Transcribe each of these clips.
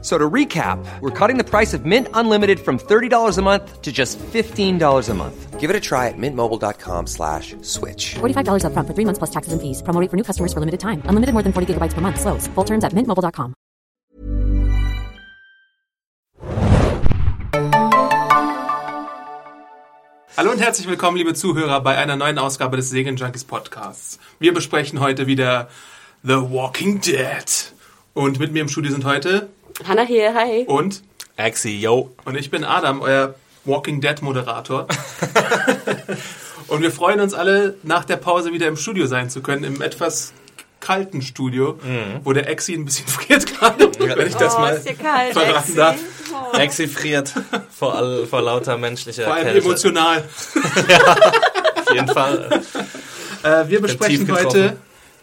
So to recap, we're cutting the price of Mint Unlimited from $30 a month to just $15 a month. Give it a try at mintmobile.com slash switch. $45 upfront for three months plus taxes and fees. Promo rate for new customers for limited time. Unlimited more than 40 gigabytes per month. Slows. Full terms at mintmobile.com. Hallo und herzlich willkommen, liebe Zuhörer, bei einer neuen Ausgabe des Segen Junkies Podcasts. Wir besprechen heute wieder The Walking Dead. Und mit mir im Studio sind heute Hanna hier, hi. und Axi, yo. und ich bin Adam, euer Walking Dead Moderator. und wir freuen uns alle, nach der Pause wieder im Studio sein zu können, im etwas kalten Studio, wo der Exi ein bisschen friert gerade, wenn ich das oh, mal ist dir kalt, verraten Exi? darf. Oh. Axi friert vor, all, vor lauter menschlicher Vor allem Kälte. emotional. Auf jeden Fall. Äh, wir besprechen heute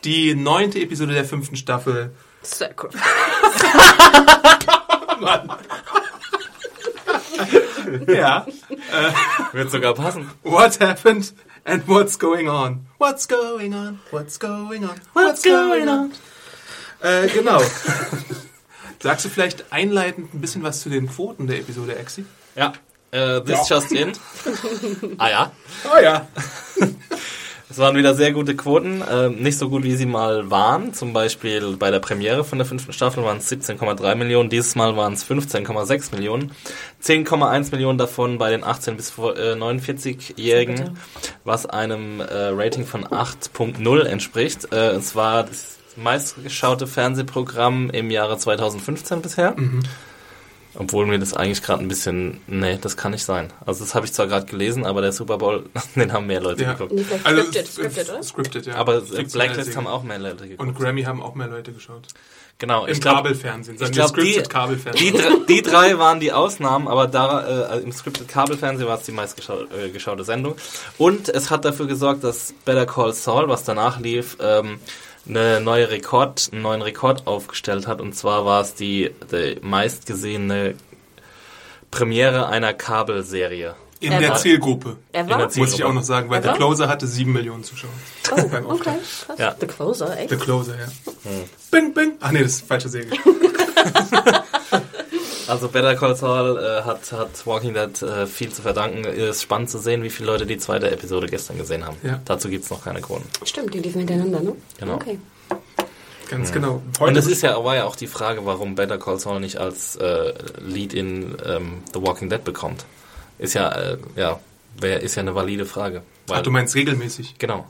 die neunte Episode der fünften Staffel Sehr cool. Ja. Wird sogar passen. What happened and what's going on? What's going on? What's going on? What's going on? Äh, genau. Sagst du vielleicht einleitend ein bisschen was zu den Quoten der Episode, Exi? Ja. Äh, this just in. Ah ja. Oh ja. Es waren wieder sehr gute Quoten. Ähm, nicht so gut, wie sie mal waren. Zum Beispiel bei der Premiere von der fünften Staffel waren es 17,3 Millionen. Dieses Mal waren es 15,6 Millionen. 10,1 Millionen davon bei den 18- bis äh, 49-Jährigen, was einem äh, Rating von 8.0 entspricht. Äh, es war das meistgeschaute Fernsehprogramm im Jahre 2015 bisher. Obwohl mir das eigentlich gerade ein bisschen, nee, das kann nicht sein. Also das habe ich zwar gerade gelesen, aber der Super Bowl, den haben mehr Leute ja. geguckt. Nee, Also, scripted, scripted, oder? Scripted, ja. Aber Fiktionelle Blacklist haben auch mehr Leute geguckt. Und Grammy haben auch mehr Leute geschaut. genau, Im ich glaube, Kabelfernsehen. ich glaube, die, Scripted die, die drei waren die Ausnahmen, aber da äh, im Scripted Kabelfernsehen war es die meistgeschaute äh, Sendung. Und es hat dafür gesorgt, dass Better Call Saul, was danach lief, ähm, eine neue Rekord, einen neuen Rekord aufgestellt hat. Und zwar war es die, die meistgesehene Premiere einer Kabelserie. In Er der war- Zielgruppe. Er In der war? Zielgruppe. Muss ich auch noch sagen, weil The? Closer hatte sieben Millionen Zuschauer. Oh, Beim okay. Krass. Ja. The Closer, echt? The Closer, ja. Hm. Bing, bing. Ach nee, das ist falsche Serie. Also Better Call Saul äh, hat, hat Walking Dead äh, viel zu verdanken. Es ist spannend zu sehen, wie viele Leute die zweite Episode gestern gesehen haben. Ja. Dazu gibt es noch keine Kronen. Stimmt, die liefen hintereinander, ne? Genau. Okay. Ganz genau. Und es ist ja, war ja auch die Frage, warum Better Call Saul nicht als äh, Lead in ähm, The Walking Dead bekommt. Ist ja, äh, ja, wär, ist ja eine valide Frage. Weil, Ach, du meinst regelmäßig. genau.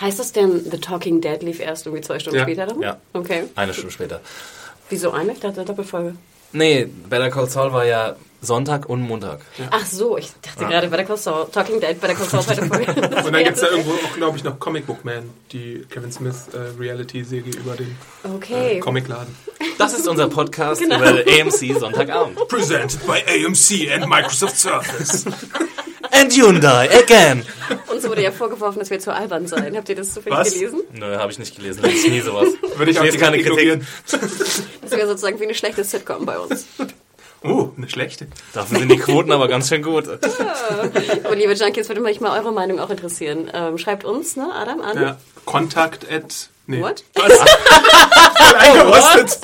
Heißt das denn, The Talking Dead lief erst irgendwie zwei Stunden Ja. später dann? Ja. Okay. Eine Stunde später. Wieso eine? Ich dachte Doppelfolge. Nee, Better Call Saul war ja Sonntag und Montag. Ach so, ich dachte gerade Better Call Saul. Talking Dead, Better Call Saul, zweite Folge. Und dann gibt es ja irgendwo auch, glaube ich, noch Comic Book Man, die Kevin Smith äh, Reality-Serie über den Okay. äh, Comicladen. Das ist unser Podcast Genau. über AMC Sonntagabend. Presented by AMC and Microsoft Surface. And Hyundai again. Uns wurde ja vorgeworfen, dass wir zu albern seien. Habt ihr das zufällig Was? gelesen? Nö, habe ich nicht gelesen. Das ist nie sowas. Würde ich auch lese keine Kritik. Das wäre sozusagen wie eine schlechte Sitcom bei uns. Oh, eine schlechte. Dafür sind die Quoten aber ganz schön gut. Aber liebe Junkies, würde mich mal eure Meinung auch interessieren. Ähm, schreibt uns, ne, Adam, an. Ja. Kontakt at... Nee. What? Voll eingerostet.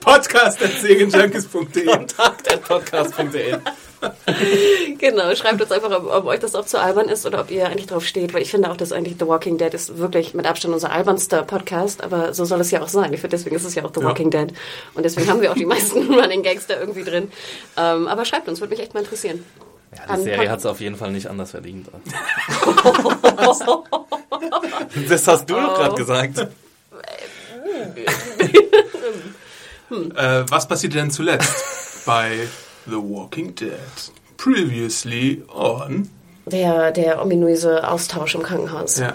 Podcast at segenjunkies.de Kontakt.podcast.de Genau, schreibt uns einfach, ob, ob euch das auch zu albern ist oder ob ihr eigentlich drauf steht, weil ich finde auch, dass eigentlich The Walking Dead ist wirklich mit Abstand unser albernster Podcast, aber so soll es ja auch sein. Ich finde, deswegen ist es ja auch The Ja. Walking Dead. Und deswegen haben wir auch die meisten Running Gags da irgendwie drin. Ähm, aber schreibt uns, würde mich echt mal interessieren. Ja, die Serie hat es auf jeden Fall nicht anders verdient. das hast du doch gerade gesagt. Äh, was passierte denn zuletzt bei The Walking Dead? Previously on... Der, der ominöse Austausch im Krankenhaus. Ja.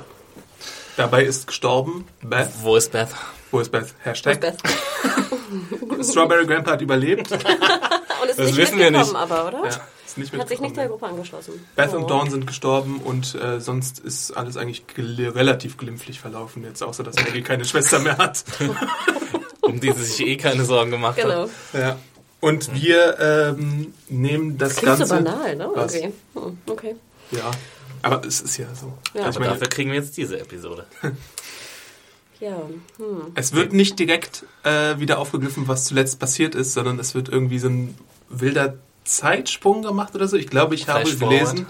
Dabei ist gestorben Beth. Wo ist Beth? Wo ist Beth? Hashtag. Beth. Strawberry Grandpa hat überlebt. Und ist Das nicht wissen wir mitgekommen, nicht. aber, oder? Ja, ist nicht Hat sich nicht der. Gruppe angeschlossen. Beth Oh. und Dawn sind gestorben und äh, sonst ist alles eigentlich gel relativ glimpflich verlaufen jetzt, außer dass Maggie keine Schwester mehr hat. um die sie sich eh keine Sorgen gemacht Genau. hat. Ja. Und wir ähm, nehmen das Klingt Ganze. so banal, ne? Was? Okay. Hm, okay. Ja. Aber es ist ja so. Ja. ich Aber meine, dafür kriegen wir jetzt diese Episode. Ja. Hm. es wird nicht direkt äh, wieder aufgegriffen, was zuletzt passiert ist, sondern es wird irgendwie so ein wilder Zeitsprung gemacht oder so. Ich glaube, ich habe gelesen,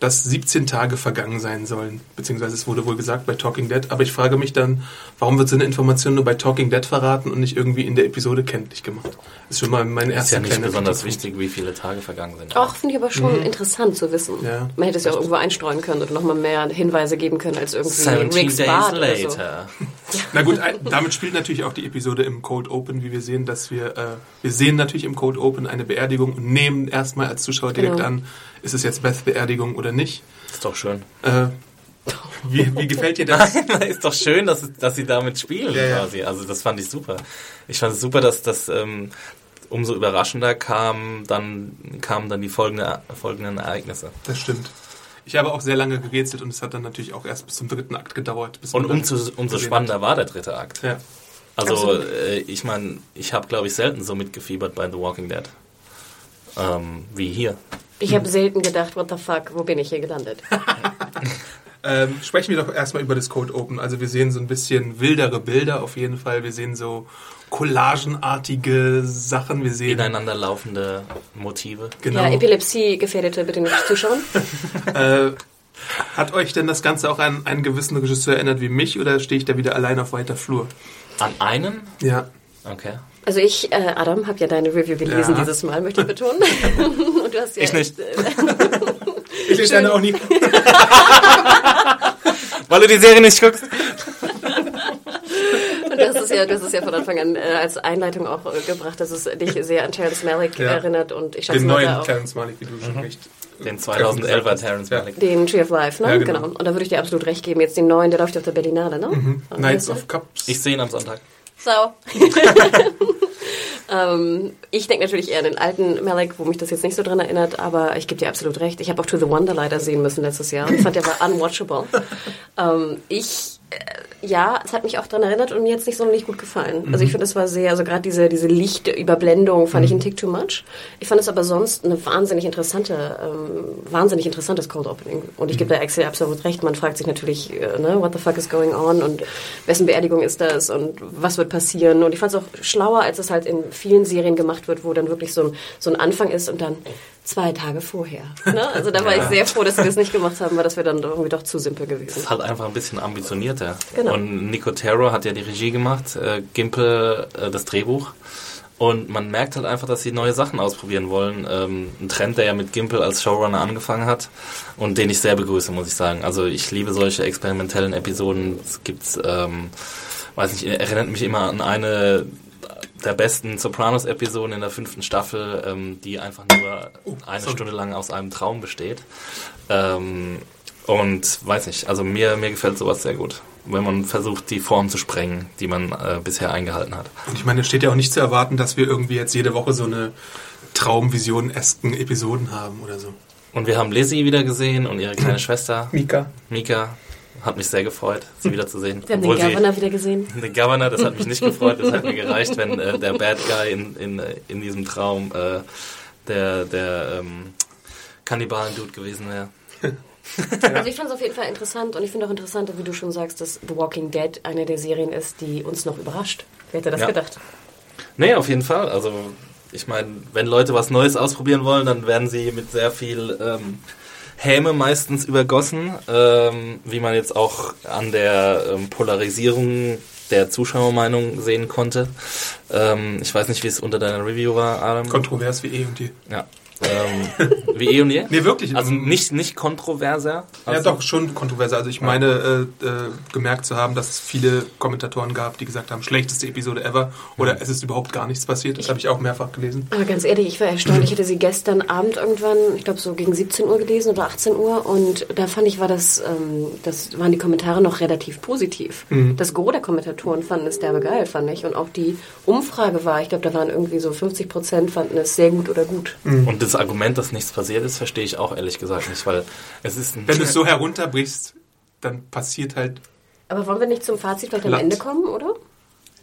dass 17 Tage vergangen sein sollen. Beziehungsweise es wurde wohl gesagt bei Talking Dead. Aber ich frage mich dann, warum wird so eine Information nur bei Talking Dead verraten und nicht irgendwie in der Episode kenntlich gemacht? Das ist schon mal mein Ist erster ja nicht kleiner besonders wichtig, wie viele Tage vergangen sind. Auch finde ich aber schon interessant zu wissen. Ja. Man hätte es ja auch irgendwo einstreuen können oder nochmal mehr Hinweise geben können als irgendwie 17 Ricks days Bart oder so. later. Na gut, damit spielt natürlich auch die Episode im Cold Open, wie wir sehen, dass wir, äh, wir sehen natürlich im Cold Open eine Beerdigung und nehmen erstmal als Zuschauer direkt Genau. an, ist es jetzt Beths Beerdigung oder nicht. Ist doch schön. Äh, wie, wie gefällt dir das? ist doch schön, dass, dass sie damit spielen Ja, ja. quasi. Also das fand ich super. Ich fand es super, dass das ähm, umso überraschender kam, dann kamen dann die folgende, folgenden Ereignisse. Das stimmt. Ich habe auch sehr lange gerätselt und es hat dann natürlich auch erst bis zum dritten Akt gedauert. Bis Und umso, umso spannender war der dritte Akt. Hat. Ja. Also äh, ich meine, ich habe glaube ich selten so mitgefiebert bei The Walking Dead ähm, wie hier. Ich habe selten gedacht, what the fuck, wo bin ich hier gelandet? Ähm, sprechen wir doch erstmal über das Cold Open. Also wir sehen so ein bisschen wildere Bilder auf jeden Fall. Wir sehen so collagenartige Sachen. Wir sehen Ineinander laufende Motive. genau. Ja, Epilepsie-Gefährdete bitte nicht zuschauen. Äh, hat euch denn das Ganze auch an einen gewissen Regisseur erinnert wie mich oder stehe ich da wieder allein auf weiter Flur? An einen? Ja. Okay. Also ich, äh, Adam, habe ja deine Review gelesen Ja. dieses Mal, möchte ich betonen. Und du hast ja Ich nicht. Äh, Ich lese deine auch nie. Weil du die Serie nicht guckst. Und das ist ja, das ist ja von Anfang an äh, als Einleitung auch äh, gebracht, dass es dich sehr an Terrence Malick Ja. erinnert und ich schätze Den mal neuen auch Terrence Malick, wie du schon recht. Den 2011er Terrence Ja. Malick. den Tree of Life, ne? Ja, genau. genau. Und da würde ich dir absolut recht geben. Jetzt den neuen, der läuft auf der Berlinale, ne? Mhm. Weißt du? of Cups. Ich sehe ihn am Sonntag. So. ähm, ich denke natürlich eher an den alten Malik, wo mich das jetzt nicht so dran erinnert, aber ich gebe dir absolut recht. Ich habe auch To the Wonder leider sehen müssen letztes Jahr. Ich fand der war unwatchable. ähm, ich, ja, es hat mich auch dran erinnert und mir jetzt nicht sonderlich gut gefallen. Also ich finde, es war sehr, also gerade diese, diese Lichtüberblendung fand ich ein Tick too much. Ich fand es aber sonst eine wahnsinnig interessante, ähm, wahnsinnig interessantes Cold Opening. Und ich gebe da Axel absolut recht. Man fragt sich natürlich, äh, ne, what the fuck is going on und wessen Beerdigung ist das und was wird passieren. Und ich fand es auch schlauer, als es halt in vielen Serien gemacht wird, wo dann wirklich so ein, so ein Anfang ist und dann zwei Tage vorher. Ne? Also da war ich sehr froh, dass sie das nicht gemacht haben, weil das wäre dann doch irgendwie doch zu simpel gewesen. ist halt einfach ein bisschen ambitionierter. Genau. Und Nico Terro hat ja die Regie gemacht, äh, Gimpel äh, das Drehbuch. Und man merkt halt einfach, dass sie neue Sachen ausprobieren wollen. Ähm, ein Trend, der ja mit Gimpel als Showrunner angefangen hat und den ich sehr begrüße, muss ich sagen. Also ich liebe solche experimentellen Episoden. Es gibt, ähm, weiß nicht, erinnert mich immer an eine der besten Sopranos-Episoden in der fünften Staffel, ähm, die einfach nur eine sorry. Stunde lang aus einem Traum besteht. Ähm, und weiß nicht, also mir, mir gefällt sowas sehr gut, wenn man versucht, die Form zu sprengen, die man äh, bisher eingehalten hat. Und ich meine, es steht ja auch nicht zu erwarten, dass wir irgendwie jetzt jede Woche so eine Traumvision-esken Episoden haben oder so. Und wir haben Lizzie wieder gesehen und ihre kleine Schwester, Mika. Mika. Hat mich sehr gefreut, sie wiederzusehen. Wir haben den Obwohl sie- Governor wieder gesehen. Den Governor, das hat mich nicht gefreut. Das hat mir gereicht, wenn äh, der Bad Guy in, in, äh, in diesem Traum äh, der, der ähm, Kannibalen-Dude gewesen wäre. Also ich fand es auf jeden Fall interessant und ich finde auch interessant, wie du schon sagst, dass The Walking Dead eine der Serien ist, die uns noch überrascht. Wer hätte das Ja. gedacht? Nee, auf jeden Fall. Also, ich meine, wenn Leute was Neues ausprobieren wollen, dann werden sie mit sehr viel ähm, Häme meistens übergossen, ähm, wie man jetzt auch an der ähm, Polarisierung der Zuschauermeinung sehen konnte. Ähm, ich weiß nicht, wie es unter deiner Review war, Adam. Kontrovers wie eh und je. ja. Ähm, wie eh und je? Nee, wirklich. Also Ähm, nicht, nicht kontroverser. Ja, Also, doch, schon kontroverse. Also ich meine, äh, äh, gemerkt zu haben, dass es viele Kommentatoren gab, die gesagt haben, schlechteste Episode ever oder es ist überhaupt gar nichts passiert. Das habe ich auch mehrfach gelesen. Aber ganz ehrlich, ich war erstaunt. Ich hatte sie gestern Abend irgendwann, ich glaube so gegen 17 Uhr gelesen oder 18 Uhr und da fand ich, war das, ähm, das waren die Kommentare noch relativ positiv. Das Gros der Kommentatoren fanden es derbe geil, fand ich. Und auch die Umfrage war, ich glaube, da waren irgendwie so 50 Prozent fanden es sehr gut oder gut. Und das Argument, dass nichts passiert ist, verstehe ich auch ehrlich gesagt nicht, weil es ist ein Wenn du es so herunterbrichst, dann passiert halt Aber wollen wir nicht zum Fazit vielleicht am. Ende kommen, oder?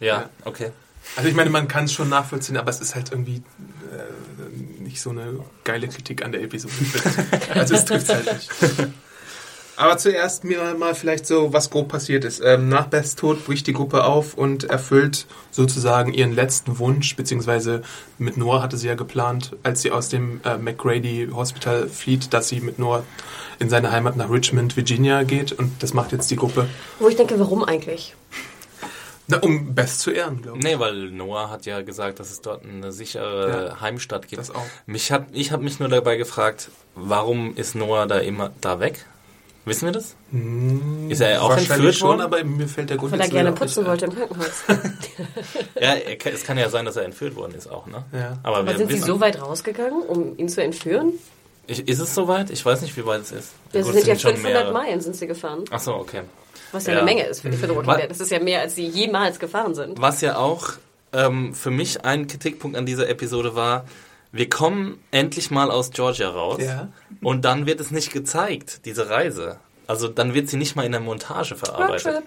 Ja, okay. Also ich meine, man kann es schon nachvollziehen, aber es ist halt irgendwie äh, nicht so eine geile Kritik an der Episode. also es trifft halt nicht. Aber zuerst mir mal vielleicht so, was grob passiert ist. Ähm, nach Beths Tod bricht die Gruppe auf und erfüllt sozusagen ihren letzten Wunsch, beziehungsweise mit Noah hatte sie ja geplant, als sie aus dem äh, McGrady Hospital flieht, dass sie mit Noah in seine Heimat nach Richmond, Virginia geht und das macht jetzt die Gruppe. Wo ich denke, warum eigentlich? Na, um Beth zu ehren, glaube ich. Nee, weil Noah hat ja gesagt, dass es dort eine sichere Ja, Heimstatt gibt. das auch. Mich hat, ich habe mich nur dabei gefragt, warum ist Noah da immer da weg? Wissen wir das? ist er auch entführt schon, worden? aber mir fällt der Grund Weil er gerne putzen wollte im Krankenhaus. Ja, es kann ja sein, dass er entführt worden ist auch, ne? Ja. Aber, Aber sind sie so weit rausgegangen, um ihn zu entführen? Ich, ist es soweit? Ich weiß nicht, wie weit es ist. Ja, sie sind ja es schon 500 mehrere. Meilen sind sie gefahren. Ach so, okay. Was ja, Ja. eine Menge ist für, für Walking Wa- Dead. Das ist ja mehr, als sie jemals gefahren sind. Was ja auch ähm, für mich ein Kritikpunkt an dieser Episode war, wir kommen endlich mal aus Georgia raus Ja. und dann wird es nicht gezeigt, diese Reise. Also dann wird sie nicht mal in der Montage verarbeitet. Roadtrip.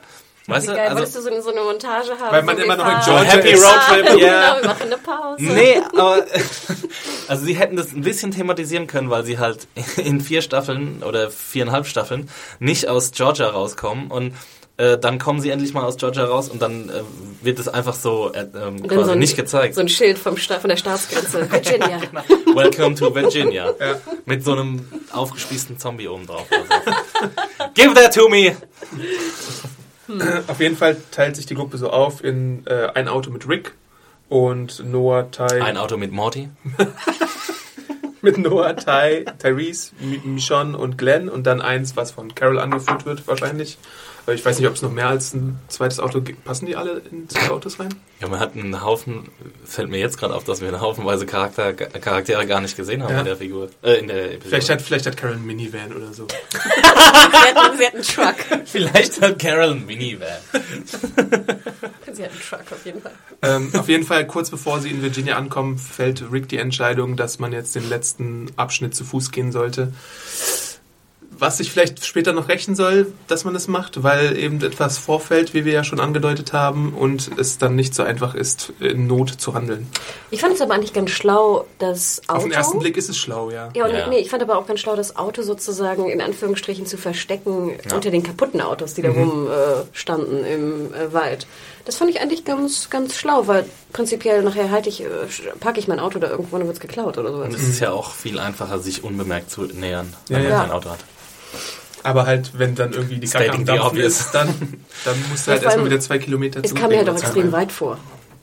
Weißt du, geil, also, wolltest du so, so eine Montage haben? Weil man so, immer noch in Georgia Happy ist. Road Trip, ja. Genau, wir machen eine Pause. Nee, aber also sie hätten das ein bisschen thematisieren können, weil sie halt in vier Staffeln oder viereinhalb Staffeln nicht aus Georgia rauskommen und äh, dann kommen sie endlich mal aus Georgia raus und dann äh, wird es einfach so äh, ähm, quasi so ein, nicht gezeigt. So ein Schild vom Sta von der Staatsgrenze. Virginia. Welcome to Virginia. Mit so einem aufgespießten Zombie oben drauf. Also. Give that to me! Auf jeden Fall teilt sich die Gruppe so auf in äh, ein Auto mit Rick und Noah, Ty, Ein Auto mit Morty. mit Noah, Ty, Tyrese, Mi- Michonne und Glenn und dann eins, was von Carol angeführt wird wahrscheinlich. Aber ich weiß nicht, ob es noch mehr als ein zweites Auto gibt. Passen die alle in zwei Autos rein? Ja, man hat einen Haufen, fällt mir jetzt gerade auf, dass wir eine Haufenweise Charakter, Charaktere gar nicht gesehen haben Ja. in der Figur. Äh, in der Episode. Vielleicht hat, vielleicht hat Carol einen Minivan oder so. Sie hatten, sie hatten einen Truck. Vielleicht hat Carol einen Minivan. Sie hatten einen Truck auf jeden Fall. ähm, auf jeden Fall, kurz bevor sie in Virginia ankommen, fällt Rick die Entscheidung, dass man jetzt den letzten Abschnitt zu Fuß gehen sollte. Was sich vielleicht später noch rächen soll, dass man das macht, weil eben etwas vorfällt, wie wir ja schon angedeutet haben, und es dann nicht so einfach ist, in Not zu handeln. Ich fand es aber eigentlich ganz schlau, das Auto. Auf den ersten Blick ist es schlau, ja. Ja, und Ja. nee, ich fand aber auch ganz schlau, das Auto sozusagen in Anführungsstrichen zu verstecken unter den kaputten Autos, die da rumstanden äh, im äh, Wald. Das fand ich eigentlich ganz, ganz schlau, weil prinzipiell nachher halte ich, äh, packe ich mein Auto da irgendwo und dann wird's geklaut oder sowas. Und es ist ja auch viel einfacher, sich unbemerkt zu nähern, Ja, wenn man ja. kein Auto hat. Aber halt, wenn dann irgendwie die Kacke am Dampfen ist, dann, dann musst du halt erstmal wieder zwei Kilometer Es kam mir halt auch extrem weit vor.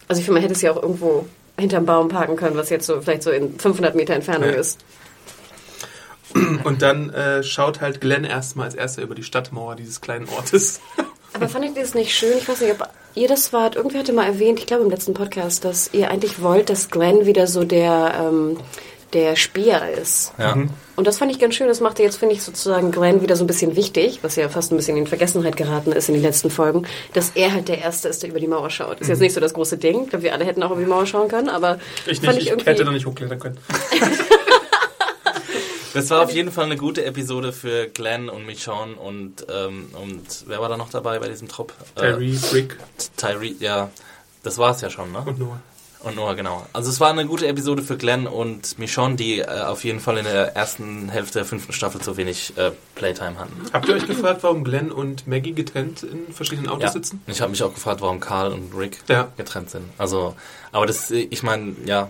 Also ich finde, man hätte es ja auch irgendwo hinterm Baum parken können, was jetzt so vielleicht so in 500 Meter Entfernung Ja. ist. Und dann äh, schaut halt Glenn erstmal als erster über die Stadtmauer dieses kleinen Ortes. Aber fandet ihr das nicht schön? Ich weiß nicht, ob ihr das wart. Irgendwer hatte mal erwähnt, ich glaube im letzten Podcast, dass ihr eigentlich wollt, dass Glenn wieder so der, ähm, der Speer ist. Ja. Und das fand ich ganz schön. Das machte jetzt, finde ich, sozusagen Glenn wieder so ein bisschen wichtig, was ja fast ein bisschen in Vergessenheit geraten ist in den letzten Folgen, dass er halt der Erste ist, der über die Mauer schaut. Ist jetzt nicht so das große Ding. Ich glaube, wir alle hätten auch über die Mauer schauen können, aber Ich fand nicht, ich ich irgendwie... hätte noch nicht hochklettern können. Das war auf jeden Fall eine gute Episode für Glenn und Michonne und, ähm, und wer war da noch dabei bei diesem Trupp? Tyrese, Rick Äh, Tyree, ja. Das war es ja schon, ne? und Noah. Und Noah, genau. Also es war eine gute Episode für Glenn und Michonne, die äh, auf jeden Fall in der ersten Hälfte der fünften Staffel zu wenig äh, Playtime hatten. Habt ihr euch gefragt, warum Glenn und Maggie getrennt in verschiedenen Autos Ja. sitzen? Ich habe mich auch gefragt, warum Karl und Rick Ja. getrennt sind. Also, aber das, ich meine, ja,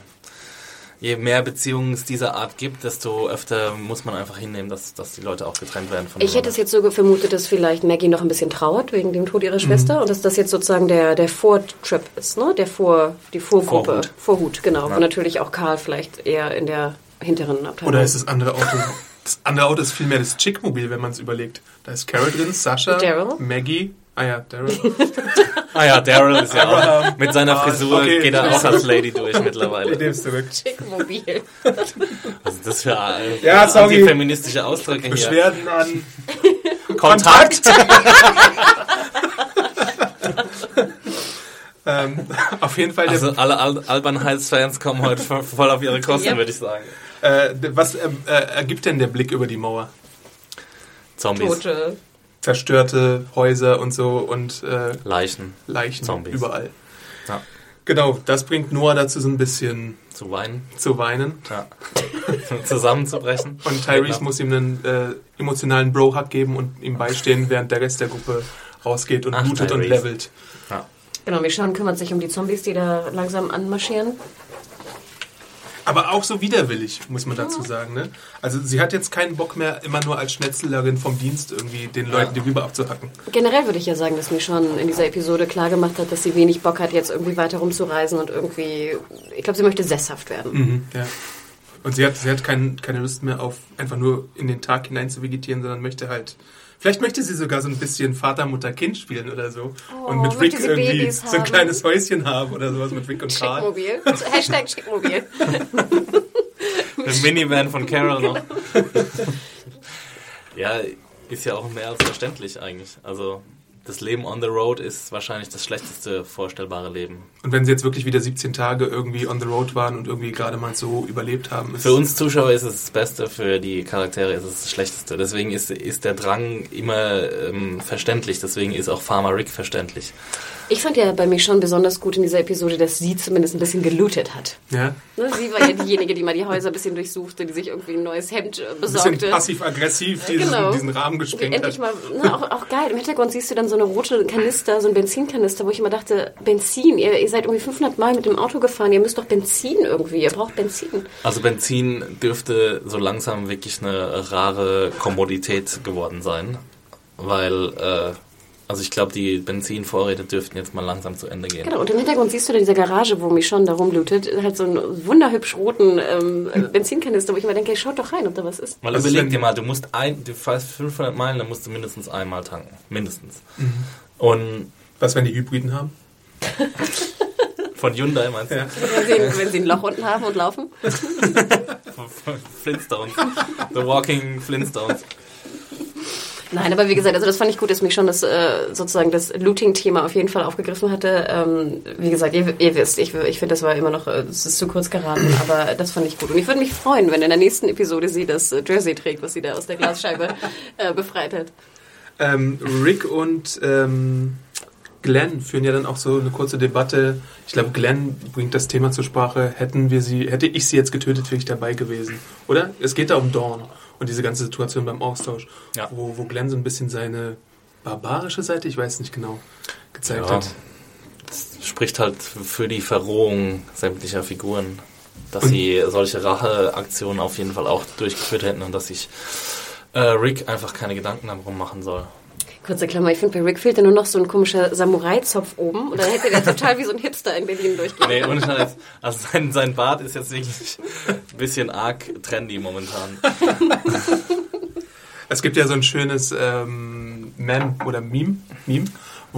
je mehr Beziehungen es dieser Art gibt, desto öfter muss man einfach hinnehmen, dass, dass die Leute auch getrennt werden von Ich hätte es jetzt so vermutet, dass vielleicht Maggie noch ein bisschen trauert wegen dem Tod ihrer Schwester und dass das jetzt sozusagen der, der Vortrip ist, ne? Der Vor, die Vorgruppe. Vorhut. Vorhut, genau. Ja. Und natürlich auch Karl vielleicht eher in der hinteren Abteilung. Oder ist das andere Auto? Das andere Auto ist vielmehr das Chick-Mobil, wenn man es überlegt. Da ist Carol drin, Sascha, Daryl. Maggie. Ah ja, Daryl. Ah ja, Daryl ist ja auch, mit seiner Ah, Frisur okay. geht er auch als Lady durch mittlerweile. Nimm's zurück. Schickmobil. Was ist das für äh, Ja, sorry. antifeministische Ausdrücke hier? Beschwerden an. Kontakt! Ähm, auf jeden Fall, Also alle Al Alban Heights-Fans kommen heute voll- voll auf ihre Kosten, Yep. würde ich sagen. äh, was äh, äh, ergibt denn der Blick über die Mauer? Zombies, Tote. Zerstörte Häuser und so und äh, Leichen. Leichen Zombies. überall. Ja. Genau, das bringt Noah dazu, so ein bisschen Zu weinen, zu weinen. ja. zusammenzubrechen. Und Tyrese Ja. muss ihm einen äh, emotionalen Bro-Hug geben und ihm beistehen, während der Rest der Gruppe rausgeht und Ach, und Tyrese. levelt. Ja. Genau, Michonne kümmert sich um die Zombies, die da langsam anmarschieren. Aber auch so widerwillig, muss man dazu sagen. Ne? Also sie hat jetzt keinen Bock mehr, immer nur als Schnetzlerin vom Dienst irgendwie den Leuten die Rübe abzuhacken. Generell würde ich ja sagen, dass Michonne in dieser Episode klar gemacht hat, dass sie wenig Bock hat, jetzt irgendwie weiter rumzureisen und irgendwie, ich glaube, sie möchte sesshaft werden. Mhm, ja. Und sie hat, sie hat kein, keine Lust mehr auf einfach nur in den Tag hinein zu vegetieren, sondern möchte halt. Vielleicht möchte sie sogar so ein bisschen Vater, Mutter, Kind spielen oder so. Oh, und mit Rick irgendwie Babys so ein haben? kleines Häuschen haben oder sowas mit Rick und Carl. Schickmobil. Hashtag Schickmobil. Der Minivan von Carol noch. ja, ist ja auch mehr als verständlich eigentlich. Also das Leben on the road ist wahrscheinlich das schlechteste vorstellbare Leben. Und wenn sie jetzt wirklich wieder 17 Tage irgendwie on the road waren und irgendwie gerade mal so überlebt haben, ist Für uns Zuschauer ist es das Beste, für die Charaktere ist es das Schlechteste. Deswegen ist, ist der Drang immer ähm, verständlich. Deswegen ist auch Farmer Rick verständlich. Ich fand ja bei Michonne besonders gut in dieser Episode, dass sie zumindest ein bisschen gelootet hat. ja, Ne, sie war ja diejenige, die mal die Häuser ein bisschen durchsuchte, die sich irgendwie ein neues Hemd äh, ein bisschen besorgte. passiv-aggressiv diesen, Genau. diesen Rahmen gesprengt Endlich hat. mal, ne, auch, auch geil. Im Hintergrund siehst du dann so eine rote Kanister, so ein Benzinkanister, wo ich immer dachte, Benzin, ihr, ihr seid irgendwie 500 Mal mit dem Auto gefahren, ihr müsst doch Benzin irgendwie, ihr braucht Benzin. Also Benzin dürfte so langsam wirklich eine rare Kommodität geworden sein. Weil, äh, also ich glaube, die Benzinvorräte dürften jetzt mal langsam zu Ende gehen. Genau, und im Hintergrund siehst du dann diese Garage, wo Michonne da rumlootet, halt so einen wunderhübsch roten ähm, Benzinkanister, wo ich immer denke, schaut doch rein, ob da was ist. Weil Also überleg dir mal, du musst ein, du fährst 500 Meilen, dann musst du mindestens einmal tanken. Mindestens. Mhm. Und Was, wenn die Hybriden haben? von Hyundai meinst du? Ja. Wenn sie, wenn sie ein Loch unten haben und laufen. Flintstones. The Walking Flintstones. Nein, aber wie gesagt, also das fand ich gut, dass mich schon das äh, sozusagen das Looting-Thema auf jeden Fall aufgegriffen hatte. Ähm, wie gesagt, ihr, ihr wisst, ich, ich finde, das war immer noch, äh, es ist zu kurz geraten, aber das fand ich gut. Und ich würde mich freuen, wenn in der nächsten Episode sie das äh, Jersey trägt, was sie da aus der Glasscheibe äh, befreit hat. Ähm, Rick und ähm, Glenn führen ja dann auch so eine kurze Debatte. Ich glaube, Glenn bringt das Thema zur Sprache. Hätten wir sie, hätte ich sie jetzt getötet, wäre ich dabei gewesen. Oder? Es geht da um Dawn und diese ganze Situation beim Austausch, Ja. wo, wo Glenn so ein bisschen seine barbarische Seite, ich weiß nicht genau, gezeigt Ja. hat. Das spricht halt für die Verrohung sämtlicher Figuren, dass sie solche Racheaktionen auf jeden Fall auch durchgeführt hätten und dass sich äh, Rick einfach keine Gedanken darum machen soll. Kurze Klammer, ich finde, bei Rick fehlt ja nur noch so ein komischer Samurai-Zopf oben und dann hätte der total wie so ein Hipster in Berlin durchgehen. Nee, ohne Scheiß. Also sein, sein Bart ist jetzt wirklich ein bisschen arg trendy momentan. Es gibt ja so ein schönes ähm, Mem oder Meme, Meme,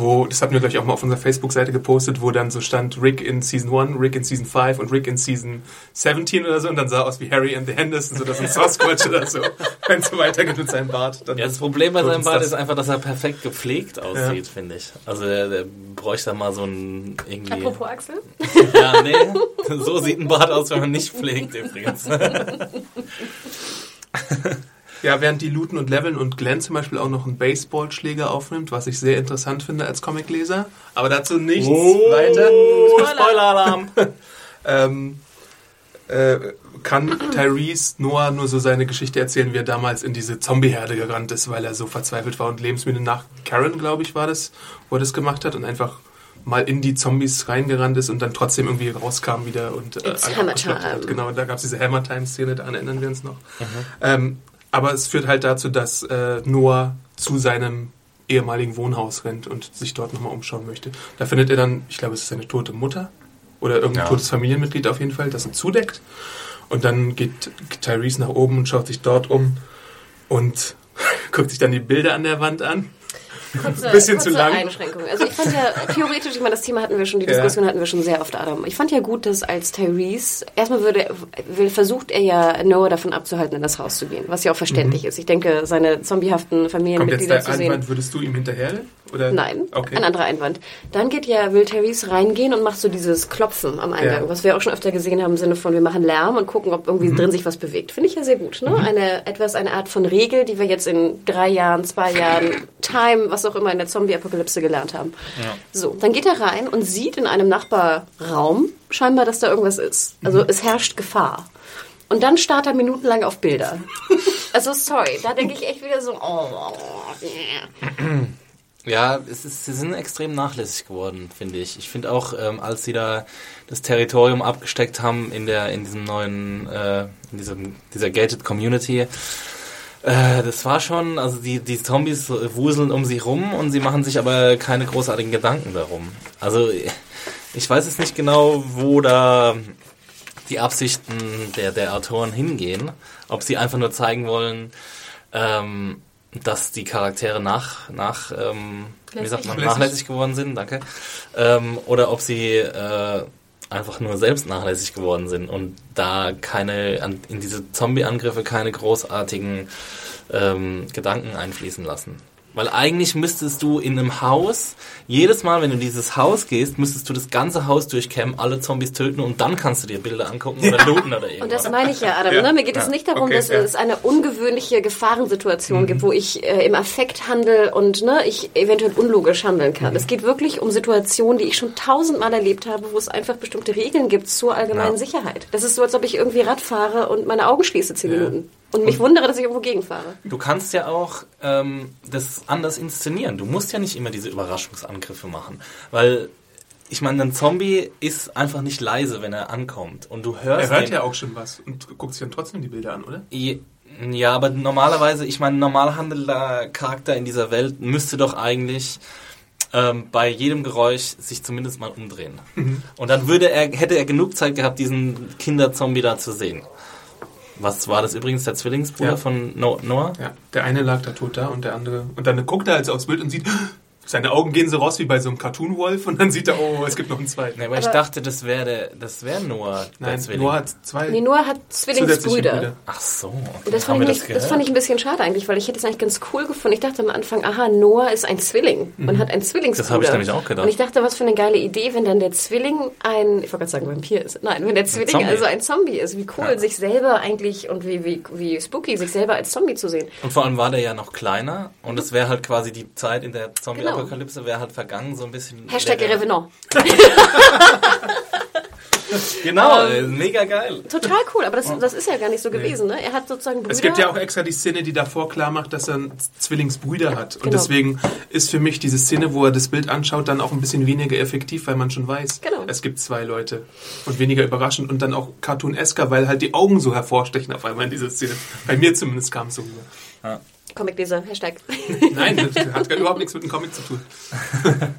wo, das hatten wir gleich auch mal auf unserer Facebook-Seite gepostet, wo dann so stand Rick in Season 1, Rick in Season 5 und Rick in Season 17 oder so und dann sah aus wie Harry and the Hendersons oder so ein Sasquatch oder so, wenn es so weitergeht mit seinem Bart. Dann Ja, das Problem bei seinem Bart das- ist einfach, dass er perfekt gepflegt aussieht, finde ich. Also der, der bräuchte mal so ein irgendwie. Apropos Axel. Ja, nee. So sieht ein Bart aus, wenn man nicht pflegt übrigens. Ja, während die looten und leveln und Glenn zum Beispiel auch noch einen Baseballschläger aufnimmt, was ich sehr interessant finde als Comicleser. Aber dazu nichts weiter. Spoiler-Alarm! ähm, äh, kann Tyrese Noah nur so seine Geschichte erzählen, wie er damals in diese Zombieherde gerannt ist, weil er so verzweifelt war und Lebensmittel nach Karen, glaube ich, war das, wo er das gemacht hat und einfach mal in die Zombies reingerannt ist und dann trotzdem irgendwie rauskam wieder und äh, It's Hammer abgeschlachtet hat. Time. Genau, da gab es diese Hammer Time Szene, daran erinnern wir uns noch. Ähm, aber es führt halt dazu, dass äh, Noah zu seinem ehemaligen Wohnhaus rennt und sich dort nochmal umschauen möchte. Da findet er dann, ich glaube, es ist seine tote Mutter oder irgendein Ja. totes Familienmitglied auf jeden Fall, das ihn zudeckt. Und dann geht Tyrese nach oben und schaut sich dort um und guckt sich dann die Bilder an der Wand an. Kurze, Bisschen kurze zu lang. Einschränkung. Also ich fand ja, theoretisch, ich meine, das Thema hatten wir schon, die Ja. Diskussion hatten wir schon sehr oft, Adam. Ich fand ja gut, dass als Tyrese, erstmal würde, will, versucht er ja Noah davon abzuhalten, in das Haus zu gehen, was ja auch verständlich ist. Ich denke, seine zombiehaften Mhm. Kommt jetzt Familienmitglieder der zu sehen. Einwand, würdest du ihm hinterherrennen? Oder? Nein, Okay. ein anderer Einwand. Dann geht ja, will Therese reingehen und macht so dieses Klopfen am Eingang, Ja. was wir auch schon öfter gesehen haben im Sinne von, wir machen Lärm und gucken, ob Mhm. irgendwie drin sich was bewegt. Finde ich ja sehr gut. Ne? Eine, etwas, eine Art von Regel, die wir jetzt in drei Jahren, zwei Jahren, Time, was auch immer in der Zombie-Apokalypse gelernt haben. So, dann geht er rein und sieht in einem Nachbarraum scheinbar, dass da irgendwas ist. Also Mhm. es herrscht Gefahr. Und dann starrt er minutenlang auf Bilder. Also sorry, da denke ich echt wieder so, oh, Ja, es ist, sie sind extrem nachlässig geworden, finde ich. Ich finde auch, ähm, als sie da das Territorium abgesteckt haben in der in diesem neuen, äh, in diesem dieser gated Community, äh, das war schon, also die die Zombies wuseln um sie rum und sie machen sich aber keine großartigen Gedanken darum. Also ich weiß jetzt nicht genau, wo da die Absichten der, der Autoren hingehen. Ob sie einfach nur zeigen wollen, ähm, dass die Charaktere nach, nach ähm, wie sagt man, Lässig. nachlässig geworden sind, danke. Ähm, oder ob sie äh, einfach nur selbst nachlässig geworden sind und da keine, an, in diese Zombie-Angriffe keine großartigen ähm, Gedanken einfließen lassen. Weil eigentlich müsstest du in einem Haus, jedes Mal, wenn du in dieses Haus gehst, müsstest du das ganze Haus durchkämmen, alle Zombies töten und dann kannst du dir Bilder angucken oder looten oder irgendwas. Und das meine ich ja, Adam. Ja. Ne? Mir geht es Ja. nicht darum, Okay, dass ja. es eine ungewöhnliche Gefahrensituation gibt, wo ich äh, im Affekt handle und ne, ich eventuell unlogisch handeln kann. Es geht wirklich um Situationen, die ich schon tausendmal erlebt habe, wo es einfach bestimmte Regeln gibt zur allgemeinen Ja. Sicherheit. Das ist so, als ob ich irgendwie Rad fahre und meine Augen schließe zehn Minuten. Und mich wundere, dass ich irgendwo gegenfahre. Du kannst ja auch ähm, das anders inszenieren. Du musst ja nicht immer diese Überraschungsangriffe machen. Weil, ich meine, ein Zombie ist einfach nicht leise, wenn er ankommt. Und du hörst Er hört den- ja auch schon was und guckt sich dann trotzdem die Bilder an, oder? Ja, aber normalerweise, ich meine, ein normal handelnder Charakter in dieser Welt müsste doch eigentlich ähm, bei jedem Geräusch sich zumindest mal umdrehen. Und dann würde er, hätte er genug Zeit gehabt, diesen Kinderzombie da zu sehen. Was war das übrigens, der Zwillingsbruder Ja. von no Noah? Ja. Der eine lag da tot da und der andere. Und dann guckt er also aufs Bild und sieht, seine Augen gehen so raus wie bei so einem Cartoon-Wolf und dann sieht er, oh, es gibt noch einen zweiten. Nee, aber, ich dachte, das wäre das wäre Noah, der Nein, Zwilling. Noah hat zwei Nee, Noah hat Zwillingsbrüder. Brüder. Ach so, okay. Und Das fand, wir ich, das nicht, das fand ich ein bisschen schade eigentlich, weil ich hätte es eigentlich ganz cool gefunden. Ich dachte am Anfang, aha, Noah ist ein Zwilling und hat einen Zwillingsbruder. Das habe ich nämlich auch gedacht. Und ich dachte, was für eine geile Idee, wenn dann der Zwilling ein, ich wollte gerade sagen Vampir ist. Nein, wenn der Zwilling Zombie. also ein Zombie ist. Wie cool, Ja. sich selber eigentlich und wie, wie, wie spooky, sich selber als Zombie zu sehen. Und vor allem war der ja noch kleiner und es wäre halt quasi die Zeit in der Zombie-Apokalypse wäre halt vergangen, so ein bisschen. Hashtag Revenant. Genau, Ähm, äh, mega geil. Total cool, aber das, das ist ja gar nicht so gewesen. Ne? Er hat sozusagen Brüder. Es gibt ja auch extra die Szene, die davor klar macht, dass er einen Zwillingsbrüder hat. Und Genau. deswegen ist für mich diese Szene, wo er das Bild anschaut, dann auch ein bisschen weniger effektiv, weil man schon weiß, Genau. es gibt zwei Leute. Und weniger überraschend und dann auch cartoonesker, weil halt die Augen so hervorstechen auf einmal in dieser Szene. Bei mir zumindest kam es so rüber. Comicleser, Hashtag. Nein, das hat überhaupt nichts mit dem Comic zu tun.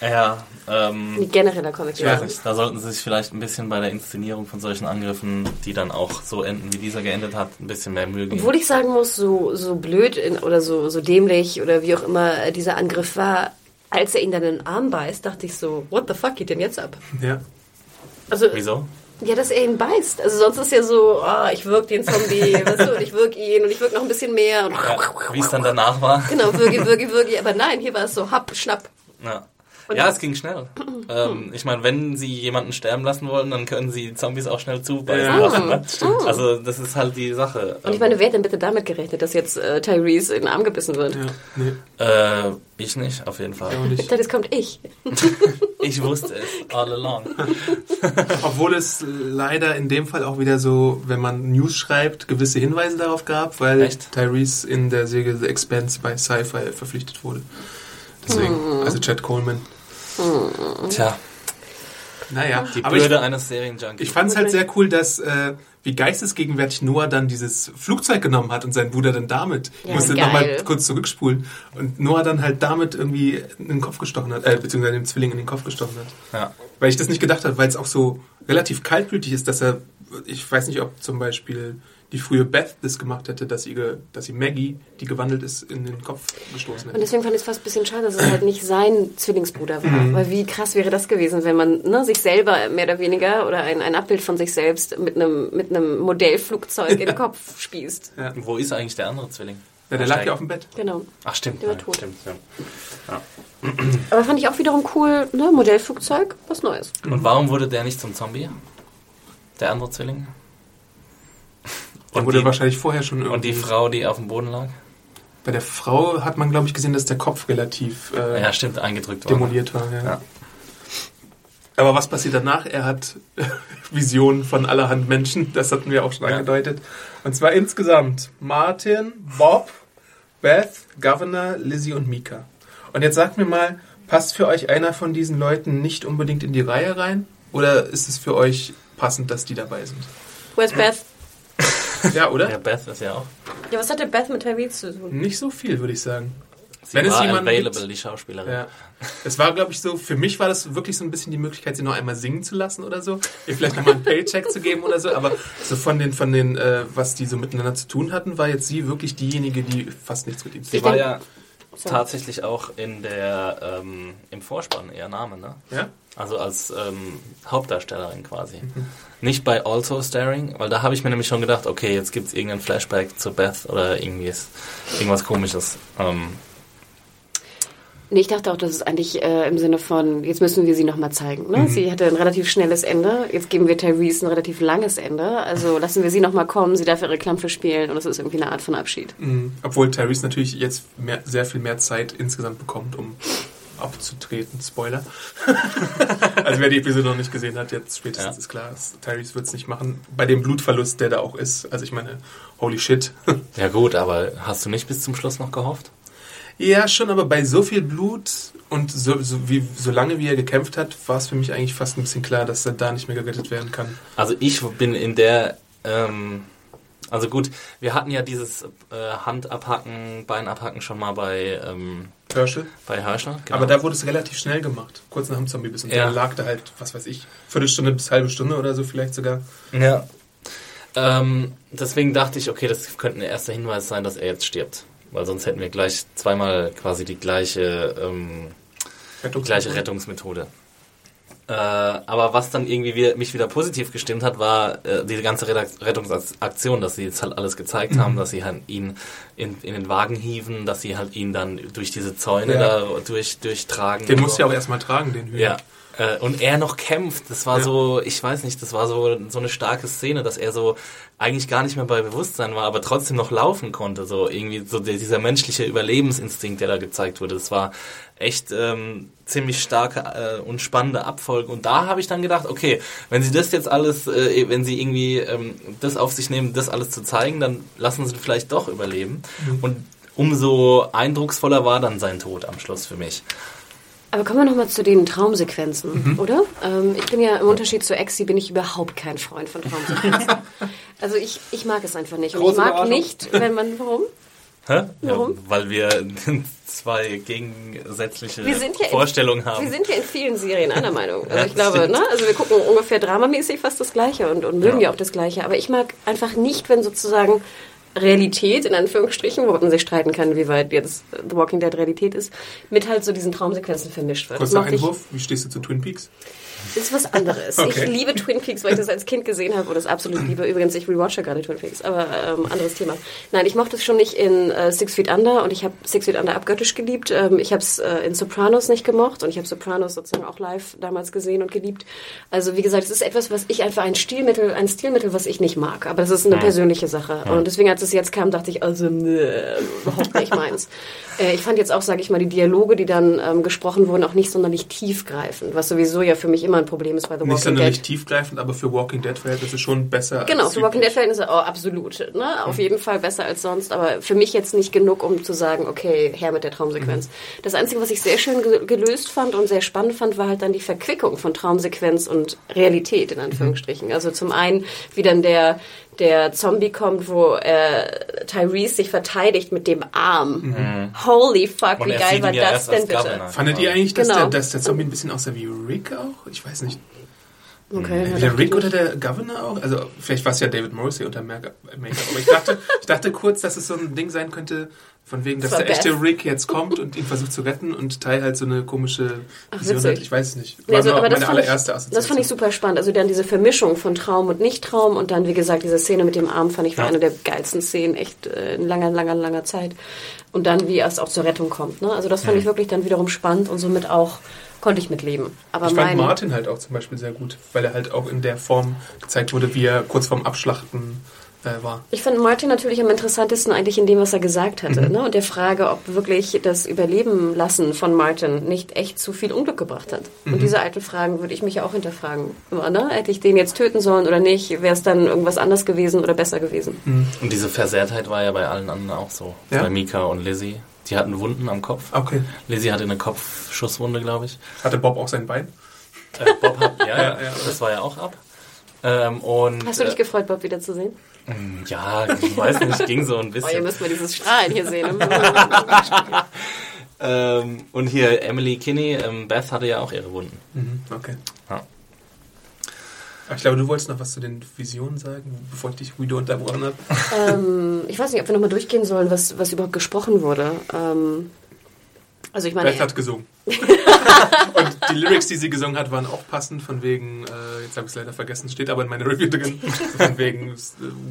Ja, ähm, Nee, genereller ich Comicleser. weiß nicht, da sollten sie sich vielleicht ein bisschen bei der Inszenierung von solchen Angriffen, die dann auch so enden, wie dieser geendet hat, ein bisschen mehr Mühe geben. Obwohl ich sagen muss, so, so blöd in, oder so, so dämlich oder wie auch immer äh, dieser Angriff war, als er ihn dann in den Arm beißt, dachte ich so, what the fuck geht denn jetzt ab? Ja. Also, Wieso? Ja, dass er ihn beißt. Also sonst ist ja so, ah, ich wirk den Zombie, weißt du, und ich wirk ihn und ich wirk noch ein bisschen mehr. Und Ja, wie es dann danach war. Genau, würgi, würgi, würgi. Aber nein, hier war es so, happ, schnapp. Ja. Ja, es ging schnell. ähm, ich meine, wenn sie jemanden sterben lassen wollen, dann können sie Zombies auch schnell zubeißen Ja, lassen. Ne? Also das ist halt die Sache. Und ich meine, wer hat denn bitte damit gerechnet, dass jetzt äh, Tyrese in den Arm gebissen wird? ja. Nee, äh, ich nicht, auf jeden Fall. Ich dachte, jetzt kommt ich. Ich wusste es all along. Obwohl es leider in dem Fall auch wieder so, wenn man News schreibt, gewisse Hinweise darauf gab, weil Echt? Tyrese in der Serie The Expanse bei Sci-Fi verpflichtet wurde. Deswegen, also Chad Coleman. Tja, Naja, die aber ich, eines Serienjunkies. ich fand es halt sehr cool, dass äh, wie geistesgegenwärtig Noah dann dieses Flugzeug genommen hat und sein Bruder dann damit. Ich Ja, musste geil. nochmal kurz zurückspulen. Und Noah dann halt damit irgendwie in den Kopf gestochen hat, äh, beziehungsweise dem Zwilling in den Kopf gestochen hat. ja. Weil ich das nicht gedacht habe, weil es auch so relativ kaltblütig ist, dass er, ich weiß nicht, ob zum Beispiel die frühe Beth das gemacht hätte, dass sie, ge- dass sie Maggie, die gewandelt ist, in den Kopf gestoßen Und hätte. deswegen fand ich es fast ein bisschen schade, dass es halt nicht sein Zwillingsbruder war. Weil wie krass wäre das gewesen, wenn man ne, sich selber mehr oder weniger oder ein, ein Abbild von sich selbst mit einem, mit einem Modellflugzeug in den Kopf spießt. Wo ist eigentlich der andere Zwilling? Ja, der lag ja auf dem Bett. Genau. Ach, stimmt. Der war ja, tot. Stimmt, ja. Aber fand ich auch wiederum cool, ne? Modellflugzeug, was Neues. Und warum wurde der nicht zum Zombie? Der andere Zwilling? Der Und wurde die- wahrscheinlich vorher schon irgendwie. Und die Frau, die auf dem Boden lag? Bei der Frau hat man, glaube ich, gesehen, dass der Kopf relativ äh, Ja, stimmt, eingedrückt war. demoliert war. Ja. Ja. Aber was passiert danach? Er hat Visionen von allerhand Menschen, das hatten wir auch schon Ja. angedeutet. Und zwar insgesamt Martin, Bob, Beth, Governor, Lizzie und Mika. Und jetzt sagt mir mal, passt für euch einer von diesen Leuten nicht unbedingt in die Reihe rein? Oder ist es für euch passend, dass die dabei sind? Where's Beth? Ja, oder? Ja, Beth ist ja auch. Ja, was hat der Beth mit Tyrese zu tun? Nicht so viel, würde ich sagen. Sie Wenn es war jemanden available, gibt- die Schauspielerin. Ja. Es war, glaube ich, so, für mich war das wirklich so ein bisschen die Möglichkeit, sie noch einmal singen zu lassen oder so. Ihr vielleicht nochmal einen Paycheck zu geben oder so. Aber so von den, von den, äh, was die so miteinander zu tun hatten, war jetzt sie wirklich diejenige, die fast nichts mit ihm zu Sie tun war denk- ja Sorry. Tatsächlich auch in der, ähm, im Vorspann ihr Name, ne? Ja? Also als ähm, Hauptdarstellerin quasi. Nicht bei Also Staring, weil da habe ich mir nämlich schon gedacht, okay, jetzt gibt es irgendein Flashback zu Beth oder irgendwie ist irgendwas komisches. Ähm, Nee, ich dachte auch, das ist eigentlich äh, im Sinne von, jetzt müssen wir sie nochmal zeigen. Ne? Sie hatte ein relativ schnelles Ende, jetzt geben wir Tyrese ein relativ langes Ende. Also lassen wir sie nochmal kommen, sie darf ihre Klampfe spielen und es ist irgendwie eine Art von Abschied. Mhm. Obwohl Tyrese natürlich jetzt mehr, sehr viel mehr Zeit insgesamt bekommt, um abzutreten. Spoiler. also wer die Episode noch nicht gesehen hat, jetzt spätestens Ja. ist klar, Tyrese wird es nicht machen. Bei dem Blutverlust, der da auch ist. Also ich meine, holy shit. ja gut, aber hast du nicht bis zum Schluss noch gehofft? Ja, schon, aber bei so viel Blut und so, so, wie, so lange wie er gekämpft hat, war es für mich eigentlich fast ein bisschen klar, dass er da nicht mehr gerettet werden kann. Also ich bin in der, ähm, also gut, wir hatten ja dieses äh, Handabhacken, Beinabhacken schon mal bei, ähm, Herschel. bei Herschel. Genau. Aber da wurde es relativ schnell gemacht. Kurz nach dem Zombie-Biss. Und Ja. der lag da halt, was weiß ich, Viertelstunde bis halbe Stunde oder so vielleicht sogar. Ja. Ähm, deswegen dachte ich, okay, das könnte ein erster Hinweis sein, dass er jetzt stirbt. Weil sonst hätten wir gleich zweimal quasi die gleiche, ähm, Rettungs- gleiche Rettungsmethode. Äh, aber was dann irgendwie wieder, mich wieder positiv gestimmt hat, war äh, diese ganze Rettungsaktion, dass sie jetzt halt alles gezeigt haben, dass sie halt ihn in, in den Wagen hieven, dass sie halt ihn dann durch diese Zäune Ja. da durch, durchtragen. Den und musst so. du ja auch erstmal tragen, den Hühner. Ja. Äh, Und er noch kämpft. Das war Ja. so, ich weiß nicht, das war so, so eine starke Szene, dass er so eigentlich gar nicht mehr bei Bewusstsein war, aber trotzdem noch laufen konnte. So irgendwie so der, dieser menschliche Überlebensinstinkt, der da gezeigt wurde. Das war echt ähm, ziemlich starke äh, und spannende Abfolge. Und da habe ich dann gedacht, okay, wenn sie das jetzt alles, äh, wenn sie irgendwie ähm, das auf sich nehmen, das alles zu zeigen, dann lassen sie vielleicht doch überleben. Und umso eindrucksvoller war dann sein Tod am Schluss für mich. Aber kommen wir nochmal zu den Traumsequenzen, Mhm. oder? Ähm, ich bin ja im Unterschied zu Exi bin ich überhaupt kein Freund von Traumsequenzen. also ich, ich mag es einfach nicht. Und Große ich mag nicht, wenn man, warum? Hä? Warum? Ja, weil wir zwei gegensätzliche Wir ja Vorstellungen in, haben. Wir sind ja in vielen Serien einer Meinung. Also Ja, ich glaube, stimmt. ne? Also wir gucken ungefähr dramamäßig fast das Gleiche und, und mögen ja. auch das Gleiche. Aber ich mag einfach nicht, wenn sozusagen Realität, in Anführungsstrichen, wo man sich streiten kann, wie weit jetzt The Walking Dead Realität ist, mit halt so diesen Traumsequenzen vermischt wird. Kurzer ich- Einwurf, wie stehst du zu Twin Peaks? Ist was anderes. Okay. Ich liebe Twin Peaks, weil ich das als Kind gesehen habe und das absolut liebe. Übrigens, ich rewatche gerade Twin Peaks, aber ähm, anderes Thema. Nein, ich mochte es schon nicht in äh, Six Feet Under und ich habe Six Feet Under abgöttisch geliebt. Ähm, ich habe es äh, in Sopranos nicht gemocht und ich habe Sopranos sozusagen auch live damals gesehen und geliebt. Also wie gesagt, es ist etwas, was ich einfach ein Stilmittel, ein Stilmittel, was ich nicht mag. Aber das ist eine persönliche Sache. Und deswegen, als es jetzt kam, dachte ich, also nee, überhaupt nicht meins. Äh, ich fand jetzt auch, sage ich mal, die Dialoge, die dann ähm, gesprochen wurden, auch nicht sonderlich tiefgreifend, was sowieso ja für mich immer ein Problem ist bei The Nicht Walking sonderlich Dead. tiefgreifend, aber für Walking Dead Verhältnisse schon besser. Genau, für Walking Dead. Verhältnisse, oh, absolut. Ne? Auf jeden Fall besser als sonst, aber für mich jetzt nicht genug, um zu sagen, okay, her mit der Traumsequenz. Das Einzige, was ich sehr schön ge gelöst fand und sehr spannend fand, war halt dann die Verquickung von Traumsequenz und Realität, in Anführungsstrichen. Also zum einen, wie dann der, der Zombie kommt, wo äh, Tyrese sich verteidigt mit dem Arm. Holy fuck, Und wie geil war das denn bitte? Governor. Fandet ihr eigentlich, dass, Genau. der, dass der Zombie ein bisschen aussah wie Rick auch? Ich weiß nicht. Okay, Wie der Rick oder der Governor auch? Also vielleicht war es ja David Morrissey unter Make- Make-up. Aber ich dachte, ich dachte kurz, dass es so ein Ding sein könnte, Von wegen, dass der echte. Rick jetzt kommt und ihn versucht zu retten und Ty halt so eine komische Vision hat. Ich weiß es nicht. Ja, War also, aber das meine fand, ich, allererste das Assoziation. fand ich super spannend. Also dann diese Vermischung von Traum und Nicht-Traum und dann, wie gesagt, diese Szene mit dem Arm fand ich war eine der geilsten Szenen, echt äh, in langer, langer, langer Zeit. Und dann, wie es auch zur Rettung kommt. Ne? Also das fand ich wirklich dann wiederum spannend und somit auch konnte ich mitleben. Aber Ich fand Martin halt auch zum Beispiel sehr gut, weil er halt auch in der Form gezeigt wurde, wie er kurz vorm Abschlachten äh, war. Ich fand Martin natürlich am interessantesten eigentlich in dem, was er gesagt hatte. Mhm. Ne? Und der Frage, ob wirklich das Überleben lassen von Martin nicht echt zu viel Unglück gebracht hat. Mhm. Und diese alten Fragen würde ich mich ja auch hinterfragen. Immer, ne? Hätte ich den jetzt töten sollen oder nicht? Wäre es dann irgendwas anders gewesen oder besser gewesen? Mhm. Und diese Versehrtheit war ja bei allen anderen auch so. Ja? Bei Mika und Lizzie. Die hatten Wunden am Kopf. Okay. Lizzie hatte eine Kopfschusswunde, glaube ich. Hatte Bob auch sein Bein? Äh, Bob hat, ja, Ja, ja, ja. das war ja auch ab. Ähm, und, Hast du dich äh, gefreut, Bob wiederzusehen? Ja, ich weiß nicht, ging so ein Oh, ihr bisschen. müsst mal dieses Strahlen hier sehen. ähm, und hier Emily Kinney, ähm, Beth hatte ja auch ihre Wunden. Mhm, okay. Ja. Ich glaube, du wolltest noch was zu den Visionen sagen, bevor ich dich wieder unterbrochen habe. ähm, ich weiß nicht, ob wir nochmal durchgehen sollen, was, was überhaupt gesprochen wurde. Ähm, also ich meine, Beth hat gesungen. und die Lyrics, die sie gesungen hat, waren auch passend, von wegen, äh, jetzt habe ich es leider vergessen, steht aber in meiner Review drin, von wegen äh,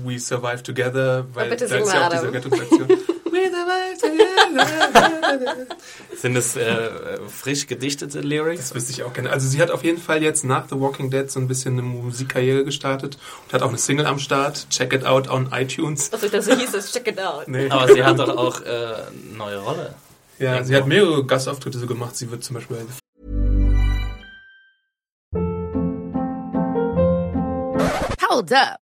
We Survive Together, weil bitte da ist ja auch Adam. diese Rettungsaktion. We survive together. Sind es äh, frisch gedichtete Lyrics? Das wüsste ich auch gerne. Also sie hat auf jeden Fall jetzt nach The Walking Dead so ein bisschen eine Musikkarriere gestartet und hat auch eine Single am Start, Check It Out on iTunes. also das hieß es, check it out. Nee. Aber sie hat doch auch äh, eine neue Rolle. Ja, sie hat mehrere Gastauftritte so gemacht. Sie wird zum Beispiel bei Hold up.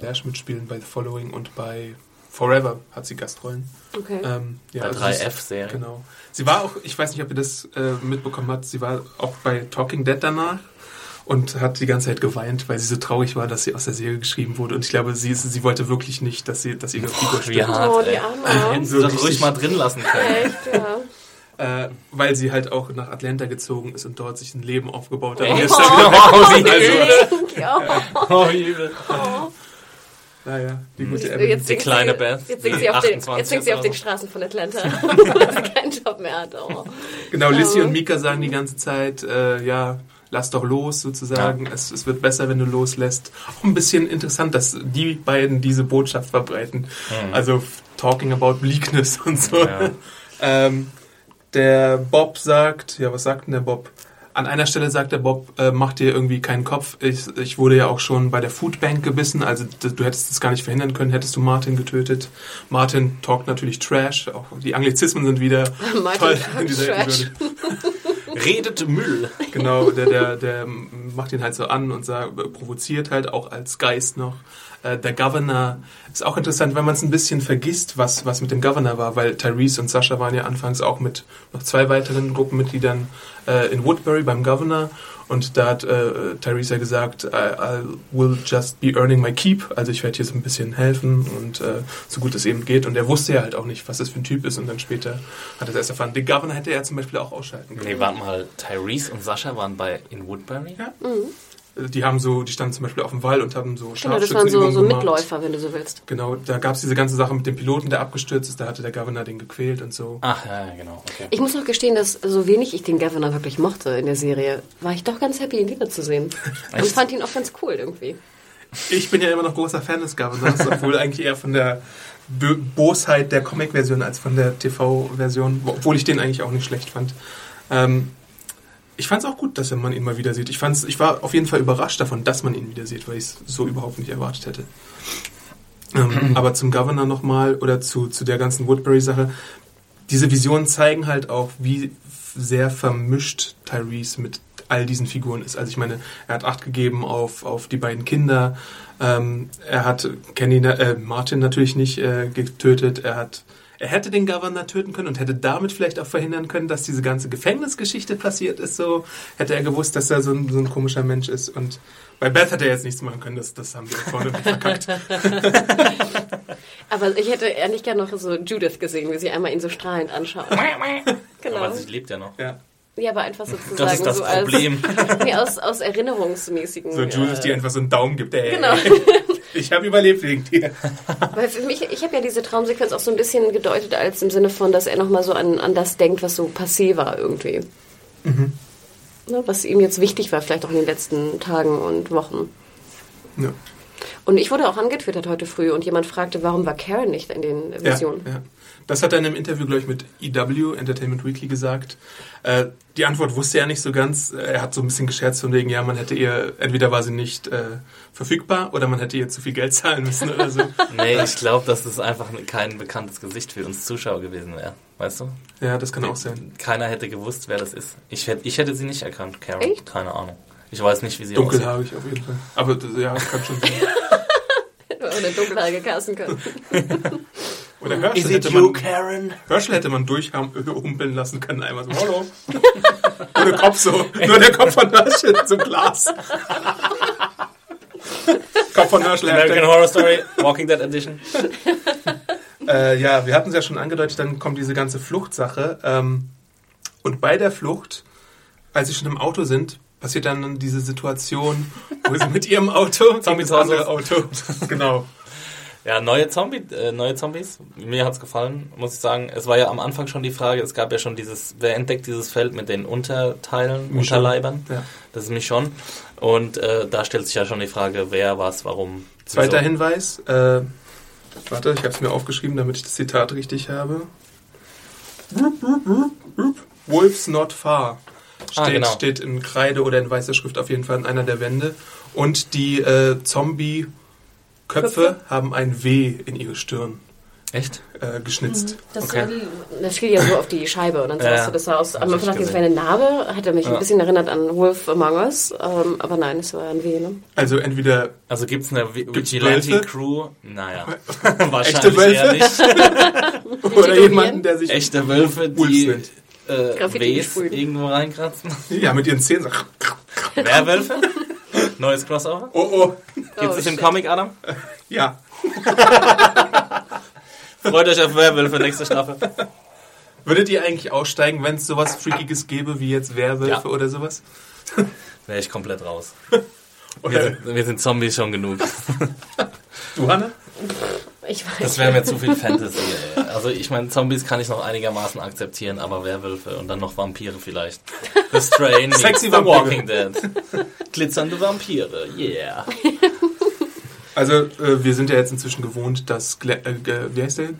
Dash mitspielen, bei The Following und bei Forever hat sie Gastrollen. Okay. Ähm, ja, Bei also 3F-Serie. sie ist- Genau. Sie war auch, ich weiß nicht, ob ihr das äh, mitbekommen habt, sie war auch bei Talking Dead danach und hat die ganze Zeit geweint, weil sie so traurig war, dass sie aus der Serie geschrieben wurde. Und ich glaube, sie, sie wollte wirklich nicht, dass, sie, dass ihre Figur Wie stirbt. hart, Oh, die. Arme. Hätten sie das ruhig mal drin lassen können. Echt, ja. Äh, weil sie halt auch nach Atlanta gezogen ist und dort sich ein Leben aufgebaut hat. Oh. Und jetzt dann wieder Oh, also, wie Ja. Oh, wie übel. Naja, die gute Jetzt Emily. singt kleine sie, Beth, Jetzt singt die sie auf, den, 28 jetzt singt sie auf den. Straßen von Atlanta, weil sie keinen Job mehr hat. Oh. Genau, Lissy und Mika sagen die ganze Zeit, äh, ja, lass doch los sozusagen. Es, es wird besser, wenn du loslässt. Auch ein bisschen interessant, dass die beiden diese Botschaft verbreiten. Also f- talking about bleakness und so. Ja. Ähm, der Bob sagt, ja, was sagt denn der Bob? An einer Stelle sagt der Bob, äh, mach dir irgendwie keinen Kopf. Ich, ich wurde ja auch schon bei der Foodbank gebissen, also du hättest es gar nicht verhindern können, hättest du Martin getötet. Martin talkt natürlich Trash, auch die Anglizismen sind wieder Martin toll in dieser Trash. Redet Müll. Genau, der, der, der macht ihn halt so an und sagt, provoziert halt auch als Geist noch. Äh, Der Governor ist auch interessant, wenn man es ein bisschen vergisst, was, was mit dem Governor war, weil Tyrese und Sascha waren ja anfangs auch mit noch zwei weiteren Gruppenmitgliedern äh, in Woodbury beim Governor und da hat äh, Tyrese ja gesagt, I, I will just be earning my keep, also ich werde hier so ein bisschen helfen und äh, so gut es eben geht und er wusste ja halt auch nicht, was das für ein Typ ist und dann später hat er es erst erfahren. Den Governor hätte er zum Beispiel auch ausschalten können. Nee, warte mal. Tyrese und Sascha waren bei in Woodbury? Ja. Die haben so, die standen zum Beispiel auf dem Wall und haben so Genau, das waren so, so. Mitläufer, wenn du so willst. Genau, da gab es diese ganze Sache mit dem Piloten, der abgestürzt ist, da hatte der Governor den gequält und so. Ach, ja, genau. Okay. Ich muss noch gestehen, dass so wenig ich den Governor wirklich mochte in der Serie, war ich doch ganz happy, ihn wiederzusehen. Und fand ihn auch ganz cool irgendwie. Ich bin ja immer noch großer Fan des Governors, obwohl eigentlich eher von der Bosheit der Comic-Version als von der TV-Version, obwohl ich den eigentlich auch nicht schlecht fand. Ähm, ich fand es auch gut, dass man ihn mal wieder sieht. Ich, fand's, ich war auf jeden Fall überrascht davon, dass man ihn wieder sieht, weil ich es so überhaupt nicht erwartet hätte. Ähm, aber zum Governor nochmal oder zu, zu der ganzen Woodbury-Sache. Diese Visionen zeigen halt auch, wie sehr vermischt Tyrese mit all diesen Figuren ist. Also ich meine, er hat Acht gegeben auf, auf die beiden Kinder. Ähm, er hat Kenny, äh, Martin natürlich nicht äh, getötet. Er hat er hätte den Governor töten können und hätte damit vielleicht auch verhindern können, dass diese ganze Gefängnisgeschichte passiert ist. So hätte er gewusst, dass er so ein, so ein komischer Mensch ist. Und bei Beth hätte er jetzt nichts machen können. Das, das haben wir vorne verkackt. Aber ich hätte ehrlich gerne noch so Judith gesehen, wie sie einmal ihn so strahlend anschaut. genau. Aber sie lebt ja noch. Ja. Ja, aber einfach sozusagen Das ist das so Problem. als nee, aus, aus erinnerungsmäßigen. So die äh, einfach so einen Daumen gibt. Ey, Genau. Ich habe überlebt wegen dir. Weil für mich, ich habe ja diese Traumsequenz auch so ein bisschen gedeutet als im Sinne von, dass er nochmal so an, an das denkt, was so passé war irgendwie. Ne, was ihm jetzt wichtig war, vielleicht auch in den letzten Tagen und Wochen. Ja. Und ich wurde auch angetwittert heute früh und jemand fragte, warum war Karen nicht in den Ja, Visionen? ja. Das hat er in einem Interview, glaube ich, mit EW, Entertainment Weekly, gesagt. Äh, die Antwort wusste er nicht so ganz. Er hat so ein bisschen gescherzt von wegen, ja, man hätte ihr, entweder war sie nicht äh, verfügbar oder man hätte ihr zu viel Geld zahlen müssen oder so. Nee, ich glaube, dass es einfach kein bekanntes Gesicht für uns Zuschauer gewesen wäre. Weißt du? Ja, das kann auch sein. Keiner hätte gewusst, wer das ist. Ich hätte, ich hätte sie nicht erkannt, Karen. Echt? Keine Ahnung. Ich weiß nicht, wie sie aussieht. Dunkelhaarig auf jeden Fall. Aber das- ja, das kann schon sein. Oder dunkelhaarige casten können. Oder Herschel hätte, man, Karen? Herschel hätte man durchhumpeln lassen können. Einmal so, hallo. Nur der Kopf so. Nur der Kopf von Herschel zum Glas. Kopf von Herschel. American. Horror Story, Walking Dead Edition. Äh, ja, wir hatten es ja schon angedeutet, dann kommt diese ganze Fluchtsache. Ähm, und bei der Flucht, als sie schon im Auto sind, passiert dann diese Situation, wo sie mit ihrem Auto, gegen das andere Auto, genau. Ja, neue, Zombie, äh, neue Zombies. Mir hat's gefallen, muss ich sagen. Es war ja am Anfang schon die Frage, es gab ja schon dieses, wer entdeckt dieses Feld mit den Unterteilen, Michonne. Unterleibern? Ja. Das ist mich schon. Und äh, da stellt sich ja schon die Frage, wer, was, warum. Zweiter wieso. Hinweis, äh, warte, ich habe es mir aufgeschrieben, damit ich das Zitat richtig habe. Wolves not far. Steht, Ah, genau. steht in Kreide oder in weißer Schrift auf jeden Fall an einer der Wände. Und die äh, Zombie-Köpfe Köpfe? haben ein W in ihre Stirn Echt? äh, geschnitzt. Das, Okay. das fiel ja so auf die Scheibe und dann Ja, sahst du das aus. Am ich Anfang dachte ich, es wäre eine Narbe, hat er mich Ja. ein bisschen erinnert an Wolf Among Us, ähm, aber nein, es war ein W. Ne? Also entweder Also gibt's eine Vi- Gibt's Vigilante Wölfe? Crew? Naja, Echte wahrscheinlich Wölfe? eher nicht. oder jemanden, der sich Echte Wölfe, die sind. äh, Ws irgendwo reinkratzen. ja mit ihren Zähnen Werwölfe? Neues Crossover? oh oh, Gibt Oh, es im shit. Comic, Adam? ja. Freut euch auf Werwölfe nächste Staffel. Würdet ihr eigentlich aussteigen, wenn es sowas Freakiges gäbe wie jetzt Werwölfe Ja. oder sowas? Wäre ich komplett raus. Wir sind, wir sind Zombies schon genug. du, Hanne? Ich weiß. Das wäre mir zu viel Fantasy. Ey. Also ich meine, Zombies kann ich noch einigermaßen akzeptieren, aber Werwölfe und dann noch Vampire vielleicht. The Strain Sexy The. Walking Dead. Glitzernde Vampire, yeah. Also, äh, wir sind ja jetzt inzwischen gewohnt, dass, Glenn, äh, wie heißt der?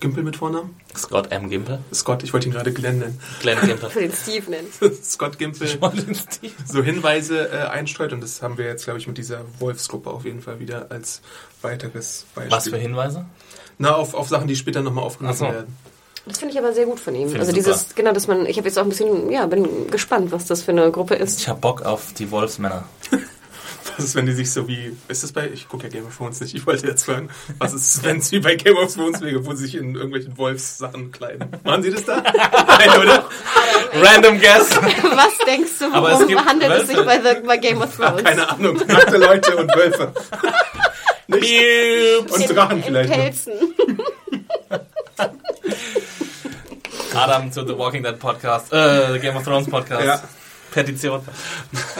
Gimpel mit Vornamen? Scott M. Gimple. Scott, ich wollte ihn gerade Glenn nennen. Glenn Gimple. für den Steve nennen. Scott Gimpel so Hinweise äh, einstreut und das haben wir jetzt, glaube ich, mit dieser Wolfsgruppe auf jeden Fall wieder als weiteres Beispiel. Was für Hinweise? Na, auf, auf Sachen, die später nochmal aufgenommen so. werden. Das finde ich aber sehr gut von ihm. Finde Also ich dieses, super. genau, dass man, ich habe jetzt auch ein bisschen, ja, bin gespannt, was das für eine Gruppe ist. Ich hab Bock auf die Wolfsmänner. Was ist, wenn die sich so wie, ist das bei, ich gucke ja Game of Thrones nicht, ich wollte jetzt fragen, was ist, wenn es wie bei Game of Thrones wäre, wo sie sich in irgendwelchen Wolfssachen kleiden? Machen sie das da? Nein, oder? Random Guess. Was denkst du, worum gibt handelt es sich bei, The, bei Game of Thrones? Keine Ahnung, nackte Leute und Wölfe. Und Drachen in, vielleicht. in noch. Pelzen. Adam zu The Walking Dead Podcast, äh, Game of Thrones Podcast. Ja. Petition.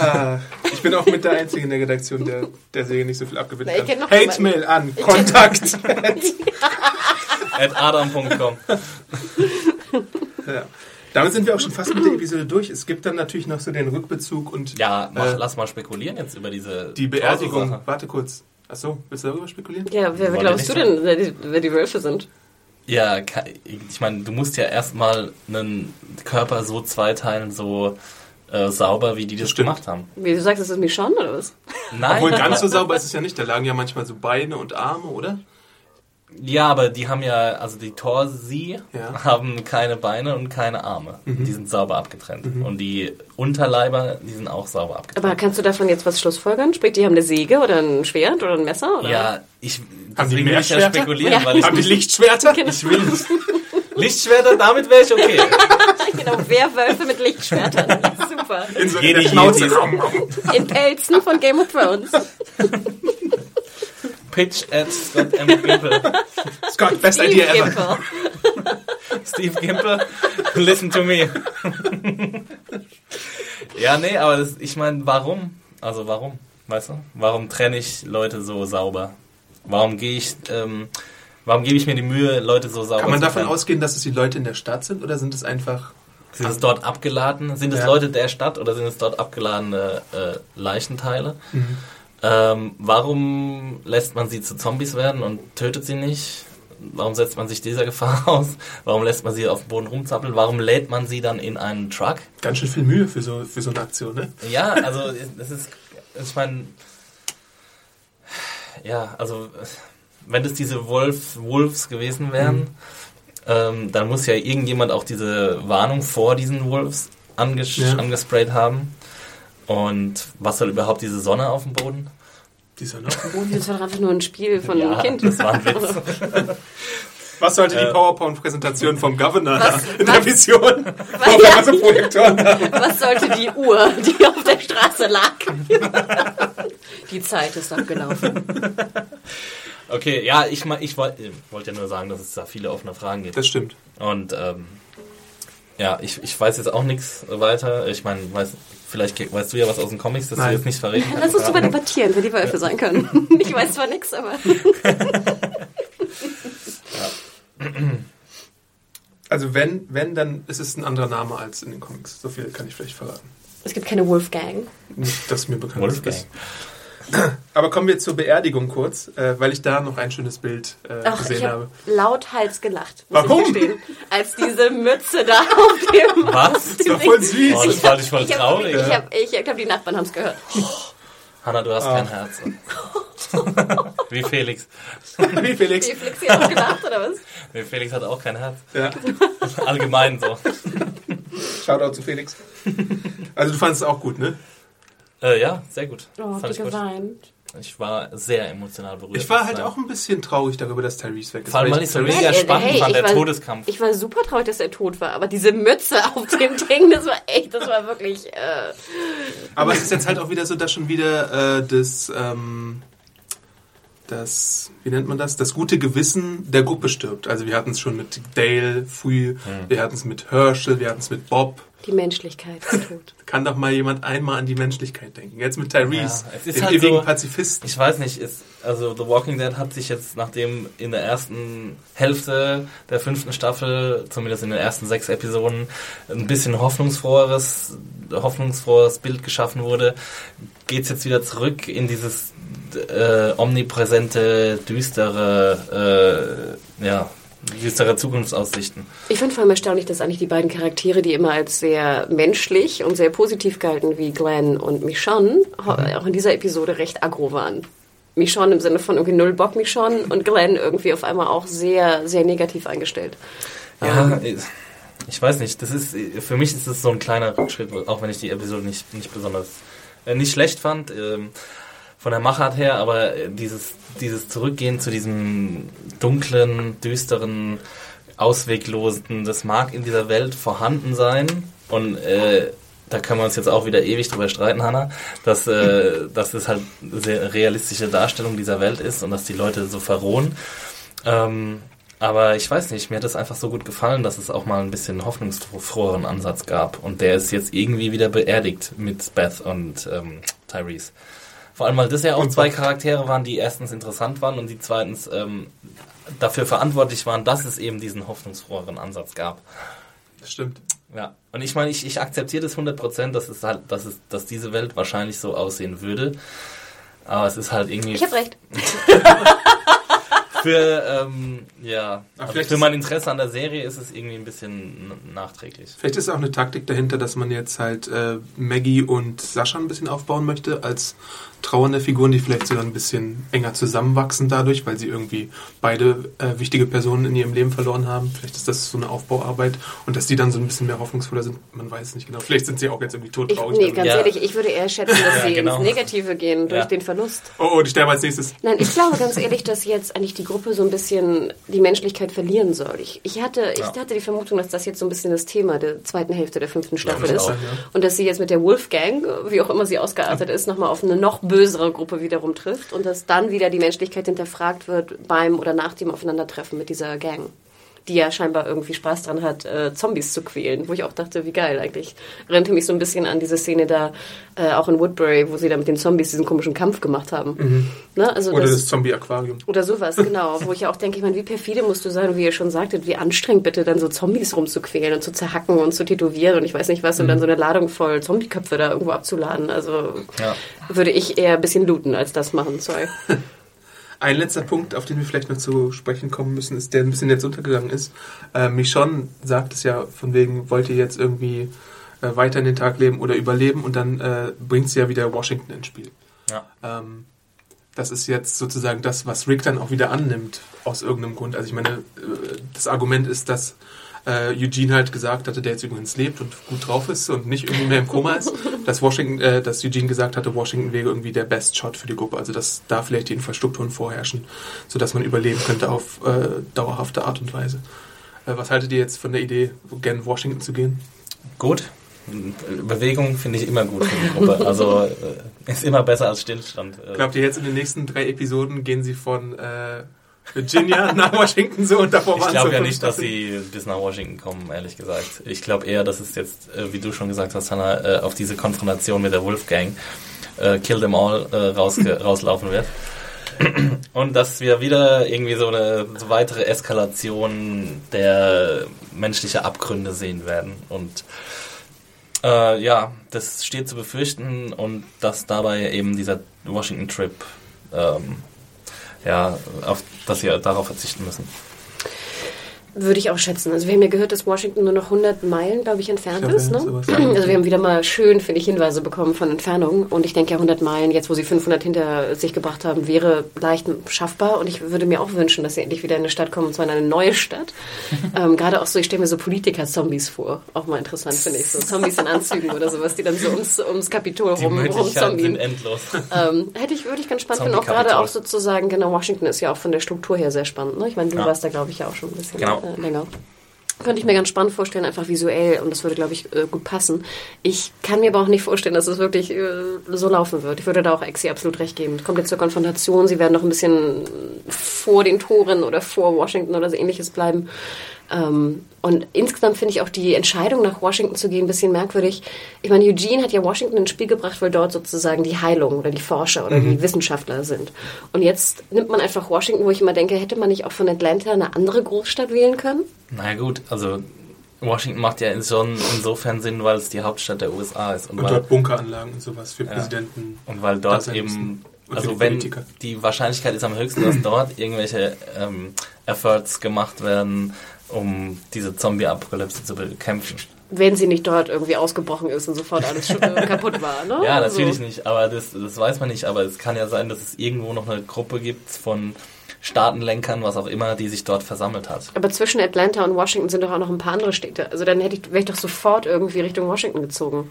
Ah, ich bin auch mit der Einzige in der Redaktion, der der Serie nicht so viel abgewinnen Na, kann. kenn noch Hate-Mail an Kontakt. At adam.com. ja. Damit sind wir auch schon fast mit der Episode durch. Es gibt dann natürlich noch so den Rückbezug und Ja, mach, äh, lass mal spekulieren jetzt über diese die Beerdigung. Warte kurz. Achso, willst du darüber spekulieren? Ja, wer, wer glaubst du denn, wer die, wer die Wölfe sind? Ja, ich meine, du musst ja erstmal einen Körper so zweiteilen, so äh, sauber, wie die das Stimmt. gemacht haben. Wie du sagst, ist es Michonne oder was? Nein, Obwohl ganz so sauber ist es ja nicht. Da lagen ja manchmal so Beine und Arme, oder? Ja, aber die haben ja, also die Torsi Ja. haben keine Beine und keine Arme. Die sind sauber abgetrennt. Und die Unterleiber, die sind auch sauber abgetrennt. Aber kannst du davon jetzt was schlussfolgern? Sprich, die haben eine Säge oder ein Schwert oder ein Messer? Oder? ja, ich Haben die deswegen will ich ja spekulieren, Ja. weil ich, Haben die Lichtschwerter? ich will nicht, Lichtschwerter, damit wäre ich okay. genau, Werwölfe mit Lichtschwertern. Super. In so Jedi Schnauze. In Pelzen von Game of Thrones. Pitch at Scott M. Gimple. Scott, best Steve idea ever. Gimple. Steve Gimple, listen to me. ja, nee, aber das, ich meine, warum? Also warum? Weißt du? Warum trenne ich Leute so sauber? Warum gehe ich, ähm, warum gebe ich mir die Mühe, Leute so sauber Kann man zu davon trennen? ausgehen, dass es die Leute in der Stadt sind oder sind es einfach... Sind es dort abgeladen? Sind es Ja. Leute der Stadt oder sind es dort abgeladene äh, Leichenteile? Mhm. Ähm, warum lässt man sie zu Zombies werden und tötet sie nicht? Warum setzt man sich dieser Gefahr aus? Warum lässt man sie auf dem Boden rumzappeln? Warum lädt man sie dann in einen Truck? Ganz schön viel Mühe für so, für so eine Aktion, ne? Ja, also das ist, ich meine, ja, also wenn das diese Wolf, Wolves gewesen wären, ähm, dann muss ja irgendjemand auch diese Warnung vor diesen Wolves anges Ja. angesprayt haben. Und was soll überhaupt diese Sonne auf dem Boden? Die Sonne auf dem Boden. Das war doch einfach nur ein Spiel von Ja, einem Kind. das war ein Witz. Was sollte die Äh. PowerPoint-Präsentation vom Governor Was- da in der was- Vision? Was- haben. Was sollte die Uhr, die auf der Straße lag? Die Zeit ist abgelaufen. Okay, ja, ich, ich wollte wollt ja nur sagen, dass es da viele offene Fragen gibt. Das stimmt. Und ähm, ja, ich, ich weiß jetzt auch nichts weiter. Ich meine, weiß, vielleicht weißt du ja was aus den Comics, das Nein. du jetzt nicht verreden kannst. Lass uns drüber debattieren, wer die Wölfe sein können. Ich weiß zwar nichts, aber Also wenn, wenn, dann ist es ein anderer Name als in den Comics. So viel kann ich vielleicht verraten. es gibt keine Wolfgang. Nicht, dass mir bekannt Wolfgang. ist. Aber kommen wir zur Beerdigung kurz, äh, weil ich da noch ein schönes Bild äh, Ach, gesehen ich habe. habe lauthals gelacht. Muss Warum? Ich gestehen. Als diese Mütze da auf dem. Was? auf dem Das war voll süß. Oh, das fand ich voll Ich habe traurig. ich hab, ich, ich hab, die Nachbarn haben es gehört. Hanna, du hast Ah. kein Herz. Wie Felix. Wie Felix. Die Flixi hat auch gelacht, oder was? Nee, Felix hat auch kein Herz. Ja. Allgemein so. Shoutout zu Felix. Also du fandest es auch gut, ne? Äh, ja, sehr gut. Oh, Fand ich gut. geweint. Ich war sehr emotional berührt. Ich war halt auch ein bisschen traurig darüber, dass Tyrese weg ist. Vor allem, weil ich so mega spannend hey, ich der war- Todeskampf. Ich war super traurig, dass er tot war, aber diese Mütze auf dem Ding, das war echt, das war wirklich. Äh, Aber es ist jetzt halt auch wieder so, dass schon wieder äh, das, ähm, das, wie nennt man das? Das gute Gewissen der Gruppe stirbt. Also wir hatten es schon mit Dale früh, wir hatten es mit Herschel, wir hatten es mit Bob. Die Menschlichkeit ist tot. Kann doch mal jemand einmal an die Menschlichkeit denken. Jetzt mit Tyrese, Ja, es ist dem halt ewigen so- Pazifisten. Ich weiß nicht, ist, also The Walking Dead hat sich jetzt, nachdem in der ersten Hälfte der fünften Staffel, zumindest in den ersten sechs Episoden, ein bisschen hoffnungsfroheres, hoffnungsfrohes Bild geschaffen wurde, geht's jetzt wieder zurück in dieses äh, omnipräsente, düstere, äh, ja, düstere Zukunftsaussichten. Ich finde vor allem erstaunlich, dass eigentlich die beiden Charaktere, die immer als sehr menschlich und sehr positiv galten, wie Glenn und Michonne, ho- auch in dieser Episode recht aggro waren. Michonne im Sinne von irgendwie null Bock Michonne und Glenn irgendwie auf einmal auch sehr, sehr negativ eingestellt. Ja, ich weiß nicht. Das ist für mich ist es so ein kleiner Rückschritt, auch wenn ich die Episode nicht nicht besonders äh, nicht schlecht fand ähm, von der Machart her, aber äh, dieses dieses Zurückgehen zu diesem dunklen, düsteren, ausweglosen, das mag in dieser Welt vorhanden sein und äh, da können wir uns jetzt auch wieder ewig drüber streiten, Hanna, dass, äh, dass es halt eine sehr realistische Darstellung dieser Welt ist und dass die Leute so verrohen. Ähm, aber ich weiß nicht, mir hat es einfach so gut gefallen, dass es auch mal ein bisschen hoffnungsfroheren Ansatz gab. Und der ist jetzt irgendwie wieder beerdigt mit Beth und ähm, Tyrese. Vor allem, weil das ja auch zwei. Charaktere waren, die erstens interessant waren und die zweitens ähm, dafür verantwortlich waren, dass es eben diesen hoffnungsfroheren Ansatz gab. Das stimmt. Ja, und ich meine, ich, ich akzeptiere das 100%, dass es halt, dass es, dass diese Welt wahrscheinlich so aussehen würde. Aber es ist halt irgendwie Ich habe recht. für, ähm, ja, also vielleicht für mein Interesse an der Serie ist es irgendwie ein bisschen nachträglich. Vielleicht ist auch eine Taktik dahinter, dass man jetzt halt äh, Maggie und Sascha ein bisschen aufbauen möchte als trauernde Figuren, die vielleicht sogar ein bisschen enger zusammenwachsen dadurch, weil sie irgendwie beide äh, wichtige Personen in ihrem Leben verloren haben. Vielleicht ist das so eine Aufbauarbeit und dass die dann so ein bisschen mehr hoffnungsvoller sind. Man weiß es nicht genau. Vielleicht sind sie auch jetzt irgendwie Ich, todtraurig. nee, Also- ganz Ja. ehrlich, ich würde eher schätzen, dass Ja, sie genau. ins Negative gehen durch Ja. den Verlust. oh, oh, die sterben als nächstes. Nein, ich glaube ganz ehrlich, dass jetzt eigentlich die Gruppe so ein bisschen die Menschlichkeit verlieren soll. Ich, ich, hatte, ich hatte die Vermutung, dass das jetzt so ein bisschen das Thema der zweiten Hälfte der fünften Staffel ich ist. auch, ja. Und dass sie jetzt mit der Wolfgang, wie auch immer sie ausgeartet ist, nochmal auf eine noch bösere Gruppe wiederum trifft und dass dann wieder die Menschlichkeit hinterfragt wird beim oder nach dem Aufeinandertreffen mit dieser Gang. Die ja scheinbar irgendwie Spaß dran hat, äh, Zombies zu quälen. Wo ich auch dachte, wie geil eigentlich. Erinnerte mich so ein bisschen an diese Szene da, äh, auch in Woodbury, wo sie da mit den Zombies diesen komischen Kampf gemacht haben. Ne? Also Oder das, das Zombie-Aquarium. oder sowas, genau. Wo ich ja auch denke, ich meine, wie perfide musst du sein, und wie ihr schon sagtet, wie anstrengend bitte dann so Zombies rumzuquälen und zu zerhacken und zu tätowieren und ich weiß nicht was und dann so eine Ladung voll Zombieköpfe da irgendwo abzuladen. Also Ja. würde ich eher ein bisschen looten als das machen, sorry. Ein letzter Punkt, auf den wir vielleicht noch zu sprechen kommen müssen, ist, der ein bisschen jetzt untergegangen ist. Äh, Michonne sagt es ja von wegen, wollt ihr jetzt irgendwie äh, weiter in den Tag leben oder überleben und dann äh, bringt sie ja wieder Washington ins Spiel. Ja. Ähm, das ist jetzt sozusagen das, was Rick dann auch wieder annimmt, aus irgendeinem Grund. Also ich meine, äh, das Argument ist, dass äh, Eugene halt gesagt hatte, der jetzt übrigens lebt und gut drauf ist und nicht irgendwie mehr im Koma ist, dass Washington, äh, dass Eugene gesagt hatte, Washington wäre irgendwie der Best Shot für die Gruppe. Also dass da vielleicht die Infrastrukturen vorherrschen, sodass man überleben könnte auf äh, dauerhafte Art und Weise. Äh, was haltet ihr jetzt von der Idee, gen Washington zu gehen? Gut. Bewegung finde ich immer gut für die Gruppe. Also äh, ist immer besser als Stillstand. Äh, Glaubt ihr jetzt in den nächsten drei Episoden gehen sie von äh, Virginia nach Washington so und davor Ich waren glaube so ja nicht, dass sie bis nach Washington kommen, ehrlich gesagt. Ich glaube eher, dass es jetzt, äh, wie du schon gesagt hast, Hannah, äh, auf diese Konfrontation mit der Wolfgang, äh, Kill Them All, äh, rauslaufen wird. Und dass wir wieder irgendwie so eine so weitere Eskalation der menschlichen Abgründe sehen werden. Und äh, ja, das steht zu befürchten und dass dabei eben dieser Washington-Trip, ähm, ja, auf, dass wir darauf verzichten müssen. Würde ich auch schätzen. Also wir haben ja gehört, dass Washington nur noch 100 Meilen, glaube ich, entfernt Ich ist. Ne? Also wir haben wieder mal schön, finde ich, Hinweise bekommen von Entfernung. Und ich denke ja, 100 Meilen, jetzt wo sie 500 hinter sich gebracht haben, wäre leicht schaffbar. Und ich würde mir auch wünschen, dass sie endlich wieder in eine Stadt kommen, und zwar in eine neue Stadt. ähm, Gerade auch so, ich stelle mir so Politiker-Zombies vor. Auch mal interessant, finde ich. So Zombies in Anzügen oder sowas, die dann so ums, ums Kapitol Die rum, rumzombien. endlos. Ähm, hätte ich, würde ich ganz spannend finden. Auch gerade auch sozusagen, genau, Washington ist ja auch von der Struktur her sehr spannend. Ne? Ich meine, du Ja. warst da, glaube ich, ja auch schon ein bisschen Genau. Äh, länger. Könnte ich mir ganz spannend vorstellen, einfach visuell. Und das würde, glaube ich, äh, gut passen. Ich kann mir aber auch nicht vorstellen, dass es wirklich äh, so laufen wird. Ich würde da auch Exi absolut recht geben. Es kommt jetzt zur Konfrontation. Sie werden noch ein bisschen vor den Toren oder vor Washington oder so ähnliches bleiben. Ähm, und insgesamt finde ich auch die Entscheidung, nach Washington zu gehen, ein bisschen merkwürdig. Ich meine, Eugene hat ja Washington ins Spiel gebracht, weil dort sozusagen die Heilung oder die Forscher oder die Wissenschaftler sind. Und jetzt nimmt man einfach Washington, wo ich immer denke, hätte man nicht auch von Atlanta eine andere Großstadt wählen können? Na gut, also Washington macht ja schon insofern Sinn, weil es die Hauptstadt der USA ist. Und, Und weil, dort Bunkeranlagen und sowas für Präsidenten. und weil dort eben, also die wenn die Wahrscheinlichkeit ist am höchsten, dass dort irgendwelche ähm, Efforts gemacht werden, um diese Zombie-Apokalypse zu bekämpfen. Wenn sie nicht dort irgendwie ausgebrochen ist und sofort alles kaputt war, ne? Ja, Also, natürlich nicht, aber das, das weiß man nicht. Aber es kann ja sein, dass es irgendwo noch eine Gruppe gibt von Staatenlenkern, was auch immer, die sich dort versammelt hat. Aber zwischen Atlanta und Washington sind doch auch noch ein paar andere Städte. Also dann hätte ich, wäre ich doch sofort irgendwie Richtung Washington gezogen.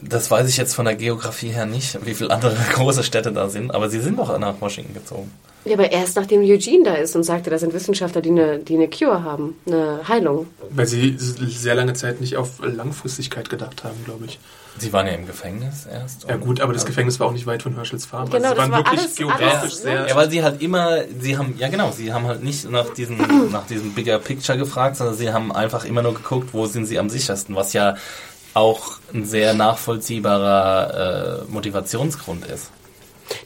Das weiß ich jetzt von der Geografie her nicht, wie viele andere große Städte da sind, aber sie sind doch nach Washington gezogen. Ja, aber erst nachdem Eugene da ist und sagte, da sind Wissenschaftler, die eine, die eine Cure haben, eine Heilung. Weil sie sehr lange Zeit nicht auf Langfristigkeit gedacht haben, glaube ich. Sie waren ja im Gefängnis erst. Ja gut, aber das Gefängnis war auch nicht weit von Herschels Farm. Genau, also sie das waren war wirklich alles- geografisch alles, sehr... ne? Ja, weil sie halt immer, sie haben, ja genau, sie haben halt nicht nach diesem, nach diesem Bigger Picture gefragt, sondern sie haben einfach immer nur geguckt, wo sind sie am sichersten, was ja auch ein sehr nachvollziehbarer äh, Motivationsgrund ist.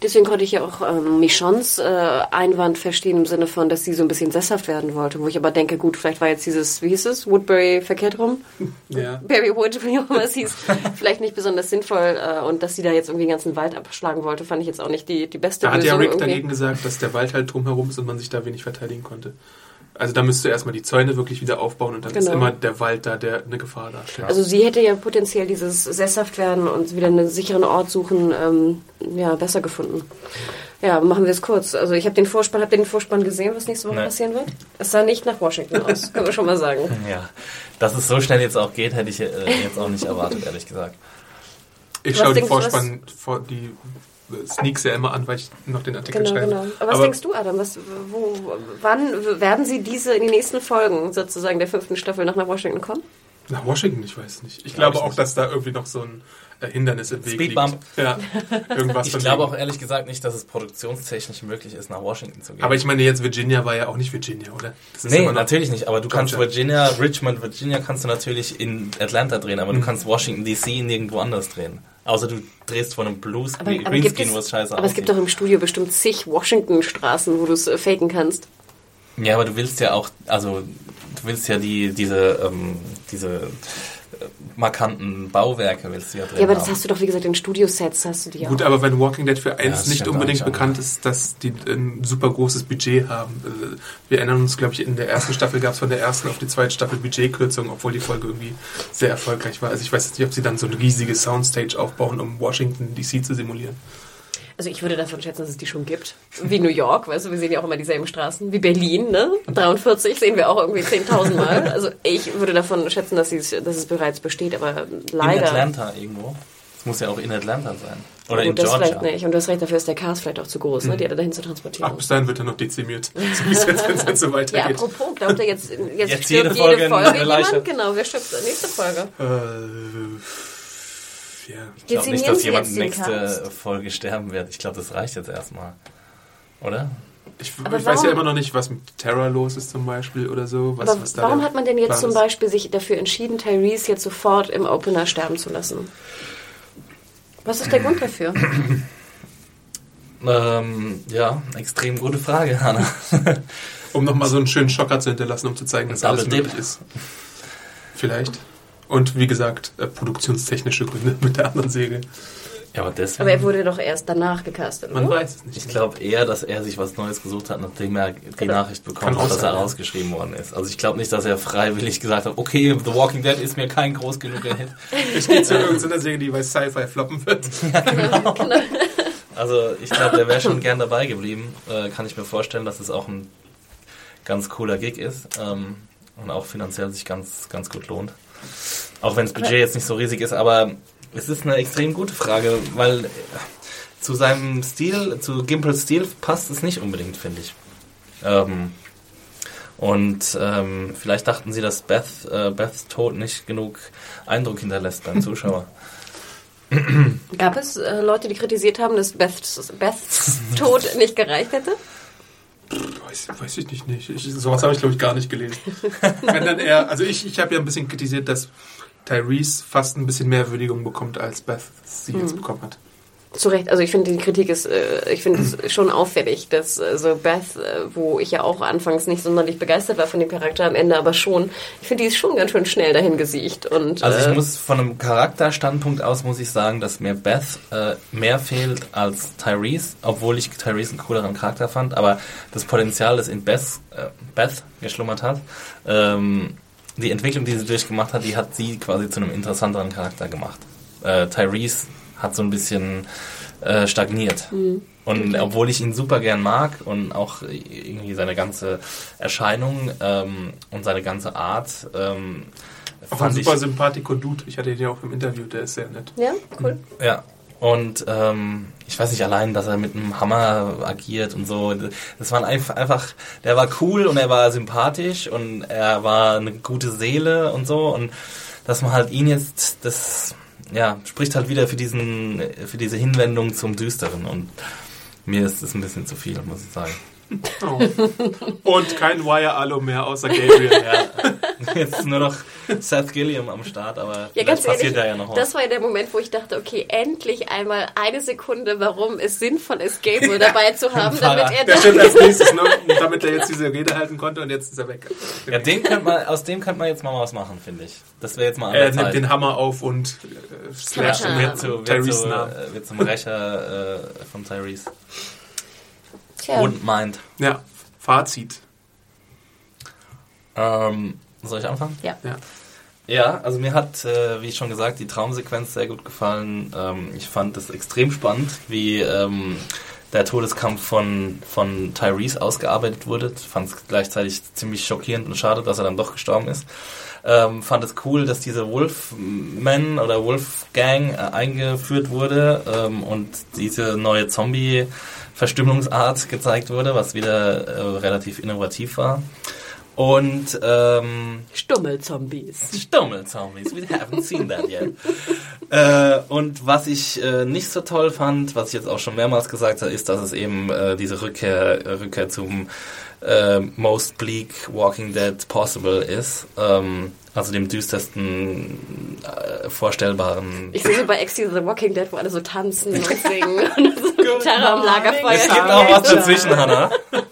Deswegen konnte ich ja auch ähm, Michons äh, Einwand verstehen im Sinne von, dass sie so ein bisschen sesshaft werden wollte. Wo ich aber denke, gut, vielleicht war jetzt dieses, wie hieß es, Woodbury verkehrt rum? ja. Berrywood, wie auch immer es hieß, vielleicht nicht besonders sinnvoll. Äh, und dass sie da jetzt irgendwie den ganzen Wald abschlagen wollte, fand ich jetzt auch nicht die, die beste Da hat ja Lösung. Rick irgendwie. dagegen gesagt, dass der Wald halt drumherum ist und man sich da wenig verteidigen konnte. Also da müsst du erstmal die Zäune wirklich wieder aufbauen und dann ist Genau. immer der Wald da, der eine Gefahr darstellt. Also sie hätte ja potenziell dieses sesshaft werden und wieder einen sicheren Ort suchen, ähm, ja, besser gefunden. Ja, machen wir es kurz. Also ich habe den Vorspann, habt ihr den Vorspann gesehen, was nächste Woche Nein. passieren wird? Es sah nicht nach Washington aus, können wir schon mal sagen. Ja, dass es so schnell jetzt auch geht, hätte ich äh, jetzt auch nicht erwartet, ehrlich gesagt. ich schaue was- Vorspann, vor, die sneaks ja immer an, weil ich noch den Artikel Genau, schreibe. genau. Aber was denkst du, Adam? Was, wo, wann werden sie diese in den nächsten Folgen sozusagen der fünften Staffel noch nach Washington kommen? Nach Washington, ich weiß nicht. Ich glaube auch, dass da irgendwie noch so ein äh, Hindernis im Weg Speedbump. liegt. Ja, irgendwas Ich glaube auch ehrlich gesagt nicht, dass es produktionstechnisch möglich ist, nach Washington zu gehen. Aber ich meine, jetzt Virginia war ja auch nicht Virginia, oder? Das ist Nee, natürlich nicht. Aber du kannst. Virginia, Richmond, Virginia kannst du natürlich in Atlanta drehen, aber Mhm. du kannst Washington DC nirgendwo anders drehen. Außer du drehst von einem Blues Aber, aber, Greenscreen, wo es scheiße aber es gibt doch im Studio bestimmt zig Washington-Straßen, wo du es äh, faken kannst. Ja, aber du willst ja auch, also du willst ja die, diese, ähm, diese markanten Bauwerke willst du ja drehen Ja, aber das haben. hast du doch, wie gesagt, in Studiosets hast du die Gut, auch. aber wenn Walking Dead für eins das nicht unbedingt bekannt ist, dass die ein super großes Budget haben. Äh, Wir erinnern uns, glaube ich, in der ersten Staffel gab es von der ersten auf die zweite Staffel Budgetkürzung, obwohl die Folge irgendwie sehr erfolgreich war. Also ich weiß nicht, ob sie dann so ein riesiges Soundstage aufbauen, um Washington DC zu simulieren. Also ich würde davon schätzen, dass es die schon gibt. Wie New York, weißt du, wir sehen ja auch immer dieselben Straßen. Wie Berlin, ne? 43 sehen wir auch irgendwie 10.000 Mal. Also ich würde davon schätzen, dass, es, dass es bereits besteht, aber in leider... Atlanta irgendwo. Es muss ja auch in Atlanta sein. Oder Gut, in das Georgia. vielleicht nicht. Und du hast recht, dafür ist der Cast vielleicht auch zu groß, ne? die alle dahin zu Ach, transportieren. bis dahin wird er noch dezimiert. So wie es jetzt, wenn es so Ja, weitergeht. apropos, glaubt ihr jetzt, jetzt, Jetzt stirbt jede jede Folge Folge, eine Leiche. jemand? Genau, wer stirbt nächste Folge? äh, ja. Ich glaube nicht, dass jemand nächste? Folge sterben wird. Ich glaube, das reicht jetzt erstmal. Oder? Ich, ich weiß ja immer noch nicht, was mit Terror los ist zum Beispiel oder so. Was, Aber was da warum hat man denn jetzt Plan zum ist. Beispiel sich dafür entschieden, Tyrese jetzt sofort im Opener sterben zu lassen? Was ist der Grund dafür? Ähm, ja, extrem gute Frage, Hanna. Um nochmal so einen schönen Schocker zu hinterlassen, um zu zeigen, dass Double alles Dip. möglich ist. Vielleicht. Und wie gesagt, äh, produktionstechnische Gründe mit der anderen Säge. ja, aber deswegen. Aber er wurde doch erst danach gecastet, Man oder? weiß es nicht. ich glaube eher, dass er sich was Neues gesucht hat, nachdem er die Genau. Nachricht bekommen hat, dass er ja. rausgeschrieben worden ist. Also ich glaube nicht, dass er freiwillig gesagt hat, okay, The Walking Dead ist mir kein groß genuger Hit. Ich gehe zu irgendeiner Säge, die bei Sci-Fi floppen wird. Also ich glaube, der wäre schon gern dabei geblieben. Äh, kann ich mir vorstellen, dass es auch ein ganz cooler Gig ist ähm, und auch finanziell sich ganz, ganz gut lohnt. Auch wenn das Budget jetzt nicht so riesig ist, aber es ist eine extrem gute Frage, weil äh, zu seinem Stil, zu Gimpels Stil passt es nicht unbedingt, finde ich. Ähm, und ähm, vielleicht dachten sie, dass Beth, äh, Beths Tod nicht genug Eindruck hinterlässt beim Zuschauer. Gab es äh, Leute, die kritisiert haben, dass Beths, Beths Tod nicht gereicht hätte? Weiß, weiß ich nicht. nicht. Ich, sowas habe ich, glaube ich, gar nicht gelesen. Wenn dann eher, also ich, ich habe ja ein bisschen kritisiert, dass Tyrese fast ein bisschen mehr Würdigung bekommt, als Beth sie Mhm. jetzt bekommen hat. Zu Recht, also ich finde die Kritik ist, äh, ich finde es schon auffällig, dass äh, so Beth, äh, wo ich ja auch anfangs nicht sonderlich begeistert war von dem Charakter am Ende, aber schon, ich finde die ist schon ganz schön schnell dahin gesiegt und Also äh, ich muss von einem Charakterstandpunkt aus muss ich sagen, dass mir Beth äh, mehr fehlt als Tyrese, obwohl ich Tyrese einen cooleren Charakter fand, aber das Potenzial, das in Beth, äh, Beth geschlummert hat, ähm, die Entwicklung, die sie durchgemacht hat, die hat sie quasi zu einem interessanteren Charakter gemacht. Äh, Tyrese hat so ein bisschen äh, stagniert. Und obwohl ich ihn super gern mag und auch irgendwie seine ganze Erscheinung ähm, und seine ganze Art ähm, Auch ein super sympathico Dude. Ich hatte ihn ja auch im Interview, der ist sehr nett. ja, cool. Ja. Und ähm, ich weiß nicht, allein, dass er mit einem Hammer agiert und so. Das war einfach, einfach, der war cool und er war sympathisch und er war eine gute Seele und so. Und dass man halt ihn jetzt, das, ja, spricht halt wieder für diesen, für diese Hinwendung zum Düsteren. Und mir ist das ein bisschen zu viel, muss ich sagen. Oh. Und kein Wire Alo mehr, außer Gabriel. Ja. Jetzt ist nur noch Seth Gilliam am Start, aber Ja, ganz passiert ehrlich, da ja noch was. das war ja der Moment, wo ich dachte, okay, endlich einmal eine Sekunde, warum es sinnvoll ist, Gabriel dabei zu haben, damit er Der da stimmt als nächstes, ne? Damit er jetzt diese Rede halten konnte und jetzt ist er weg. Ja, den könnte man, aus dem könnte man jetzt mal was machen, finde ich. Das wäre jetzt mal Er der nimmt den Hammer auf und äh, ihn wird mit zu, wird, Tyrese zu, äh, wird zum Rächer äh, von Tyrese. Tja, Und meint. Ja, Fazit. Ähm, soll ich anfangen? ja. Ja. Ja, also mir hat, äh, wie schon gesagt, die Traumsequenz sehr gut gefallen. Ähm, ich fand es extrem spannend, wie ähm, der Todeskampf von, von Tyrese ausgearbeitet wurde. Fand es gleichzeitig ziemlich schockierend und schade, dass er dann doch gestorben ist. Ähm, fand es cool, dass diese Wolfman oder Wolfgang äh, eingeführt wurde ähm, und diese neue Zombie-Verstümmelungsart gezeigt wurde, was wieder äh, relativ innovativ war. Und ähm, Stummelzombies. Stummelzombies, we haven't seen that yet. äh, und was ich äh, nicht so toll fand, was ich jetzt auch schon mehrmals gesagt habe, ist, dass es eben äh, diese Rückkehr, Rückkehr zum äh, most bleak Walking Dead possible ist. Ähm, also dem düstersten äh, vorstellbaren. Ich sehe so bei Exy The Walking Dead, wo alle so tanzen und singen und so Gitarre am Lagerfeuer. Es gibt auch was dazwischen, Hannah.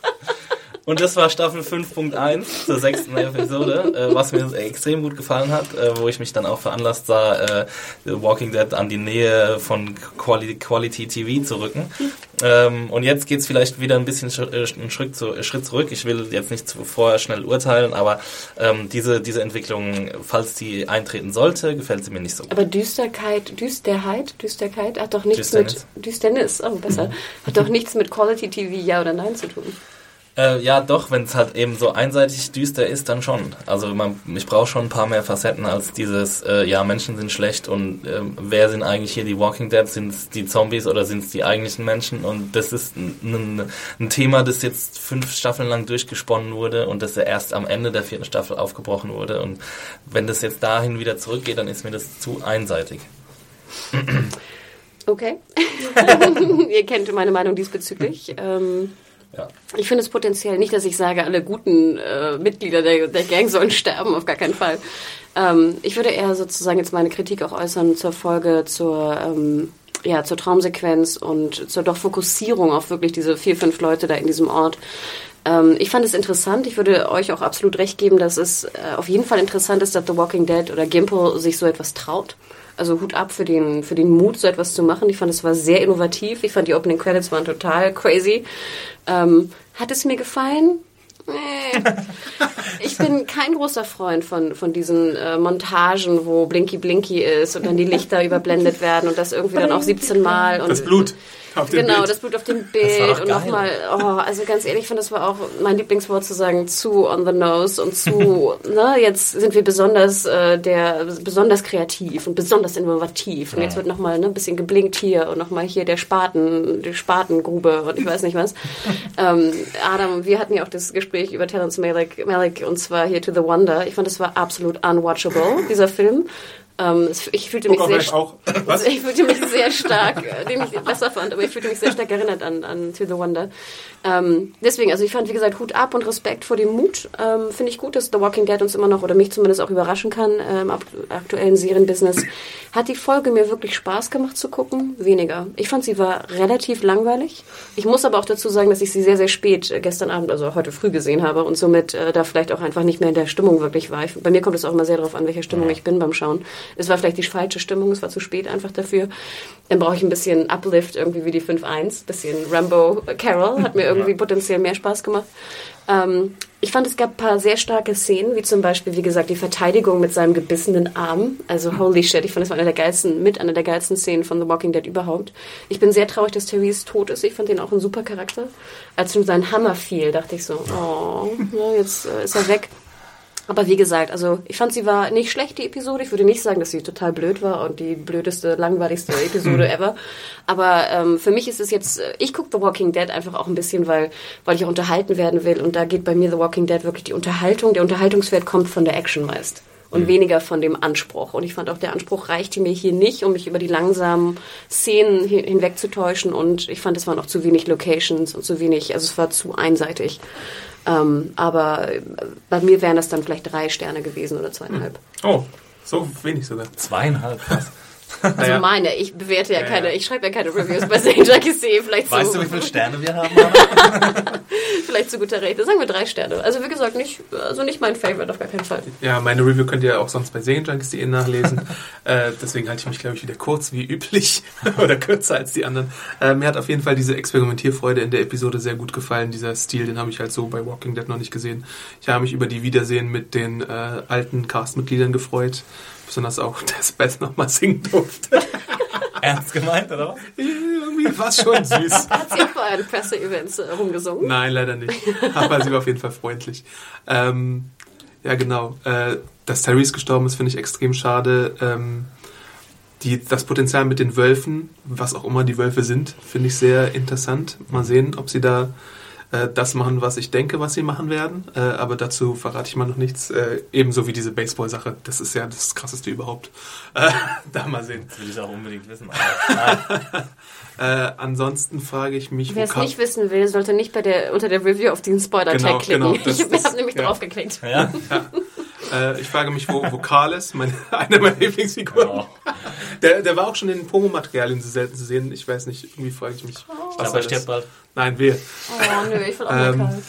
Und das war Staffel 5.1 zur sechsten Episode, äh, was mir extrem gut gefallen hat, äh, wo ich mich dann auch veranlasst sah, äh, Walking Dead an die Nähe von Quality, Quality TV zu rücken. Ähm, und jetzt geht's vielleicht wieder ein bisschen sch äh, einen Schritt, zu, äh, Schritt zurück. Ich will jetzt nicht vorher schnell urteilen, aber ähm, diese, diese Entwicklung, falls die eintreten sollte, gefällt sie mir nicht so gut. Aber Düsterkeit, Düsterheit, Düsterkeit hat doch nichts Düsternis. mit Düsternis, oh besser, hat doch nichts mit Quality TV ja oder nein zu tun. Äh, ja, doch, wenn es halt eben so einseitig düster ist, dann schon. Also man, ich brauche schon ein paar mehr Facetten als dieses, äh, ja, Menschen sind schlecht und äh, wer sind eigentlich hier die Walking Dead? Sind es die Zombies oder sind es die eigentlichen Menschen? Und das ist ein, ein Thema, das jetzt fünf Staffeln lang durchgesponnen wurde und das ja erst am Ende der vierten Staffel aufgebrochen wurde. Und wenn das jetzt dahin wieder zurückgeht, dann ist mir das zu einseitig. Okay. Ihr kennt meine Meinung diesbezüglich. Ähm, Ich finde es potenziell nicht, dass ich sage, alle guten äh, Mitglieder der, der Gang sollen sterben, auf gar keinen Fall. Ähm, ich würde eher sozusagen jetzt meine Kritik auch äußern zur Folge, zur, ähm, ja, zur Traumsequenz und zur doch Fokussierung auf wirklich diese vier, fünf Leute da in diesem Ort. Ähm, ich fand es interessant. Ich würde euch auch absolut recht geben, dass es äh, auf jeden Fall interessant ist, dass The Walking Dead oder Gimple sich so etwas traut. Also Hut ab für den, für den Mut, so etwas zu machen. Ich fand, es war sehr innovativ. Ich fand, die Opening Credits waren total crazy. Ähm, hat es mir gefallen? Nee. Ich bin kein großer Freund von, von diesen äh, Montagen, wo Blinky Blinky ist und dann die Lichter überblendet werden und das irgendwie dann auch 17 Mal. Und Das Blut auf dem Genau, Bild. das Blut auf dem Bild und nochmal, oh, also ganz ehrlich, ich finde, das war auch mein Lieblingswort zu sagen, zu on the nose und zu, ne, jetzt sind wir besonders, äh, der, besonders kreativ und besonders innovativ und jetzt wird nochmal ne, ein bisschen geblinkt hier und nochmal hier der Spaten, die Spatengrube und ich weiß nicht was. ähm, Adam, wir hatten ja auch das Gespräch über Terrence Malick, Malick und zwar hier To the Wonder. Ich fand, das war absolut unwatchable, dieser Film. Ähm, ich fühlte mich Guck auch sehr auch. Was? ich fühlte mich sehr stark, äh, den ich besser fand, aber ich fühlte mich sehr stark erinnert an, an To the Wonder. Ähm, deswegen, also ich fand, wie gesagt, Hut ab und Respekt vor dem Mut. Ähm, Finde ich gut, dass The Walking Dead uns immer noch oder mich zumindest auch überraschen kann im akt- aktuellen Serienbusiness. Hat die Folge mir wirklich Spaß gemacht zu gucken? Weniger. Ich fand, sie war relativ langweilig. Ich muss aber auch dazu sagen, dass ich sie sehr, sehr spät äh, gestern Abend, also heute früh gesehen habe und somit äh, da vielleicht auch einfach nicht mehr in der Stimmung wirklich war. Ich, bei mir kommt es auch immer sehr darauf an, welcher Stimmung ich bin beim Schauen. Es war vielleicht die falsche Stimmung, es war zu spät einfach dafür. Dann brauche ich ein bisschen Uplift, irgendwie wie die 5-1, bisschen Rambo Carol, hat mir irgendwie potenziell mehr Spaß gemacht. Ähm, ich fand, es gab ein paar sehr starke Szenen, wie zum Beispiel, wie gesagt, die Verteidigung mit seinem gebissenen Arm. Also, holy shit, ich fand, das war eine der geilsten, mit einer der geilsten Szenen von The Walking Dead überhaupt. Ich bin sehr traurig, dass Therese tot ist. Ich fand den auch ein super Charakter. Als ihm sein Hammer fiel, dachte ich so, oh, ja, jetzt äh, ist er weg. Aber wie gesagt, also ich fand sie war nicht schlecht, die Episode. Ich würde nicht sagen, dass sie total blöd war und die blödeste, langweiligste Episode ever. Aber ähm, für mich ist es jetzt, äh, ich gucke The Walking Dead einfach auch ein bisschen, weil, weil ich auch unterhalten werden will. Und da geht bei mir The Walking Dead wirklich die Unterhaltung. Der Unterhaltungswert kommt von der Action meist. Und weniger von dem Anspruch. Und ich fand auch, der Anspruch reichte mir hier nicht, um mich über die langsamen Szenen hin- hinwegzutäuschen. Und ich fand, es waren auch zu wenig Locations und zu wenig, also es war zu einseitig. Ähm, aber äh, bei mir wären das dann vielleicht drei Sterne gewesen oder zweieinhalb. Oh, so wenig sogar. Zweieinhalb, was? Also Naja. meine, ich bewerte ja, Ja, keine, ja. ich schreibe ja keine Reviews bei St. Jacques See, vielleicht Weißt so, du, wie viele Sterne wir haben? Vielleicht zu guter Recht. Sagen wir drei Sterne. Also wie gesagt, nicht, also nicht mein Favorite auf gar keinen Fall. Ja, meine Review könnt ihr auch sonst bei Serienjunkies.de nachlesen. äh, deswegen halte ich mich, glaube ich, wieder kurz wie üblich oder kürzer als die anderen. Äh, mir hat auf jeden Fall diese Experimentierfreude in der Episode sehr gut gefallen. Dieser Stil, den habe ich halt so bei Walking Dead noch nicht gesehen. Ich habe mich über die Wiedersehen mit den äh, alten Castmitgliedern gefreut. Besonders auch, dass Beth nochmal singen durfte. Ernst gemeint, oder was? Irgendwie war es schon süß. Hat sie auch bei euren Presseevents äh, rumgesungen? Nein, leider nicht. Aber sie war auf jeden Fall freundlich. Ähm, ja, genau. Äh, dass Therese gestorben ist, finde ich extrem schade. Ähm, die, das Potenzial mit den Wölfen, was auch immer die Wölfe sind, finde ich sehr interessant. Mal sehen, ob sie da äh, das machen, was ich denke, was sie machen werden. Äh, aber dazu verrate ich mal noch nichts. Äh, ebenso wie diese Baseball-Sache. Das ist ja das Krasseste überhaupt. Äh, da mal sehen. Das will ich auch unbedingt wissen. Aber, Äh, ansonsten frage ich mich, Wer es nicht wissen will, sollte nicht bei der, unter der Review auf diesen Spoiler-Tag Genau, klicken. genau, das- ich habe nämlich ja. drauf geklickt. ja. Äh, ich frage mich, wo Vokal ist, meine, eine meiner Lieblingsfiguren. Oh. Der, der war auch schon in den Promomaterialien so selten zu sehen. Ich weiß nicht, irgendwie frage ich mich. Was Aber war stirbt das? bald. Nein, wehe. Oh nö, ich will auch Ähm, kalt.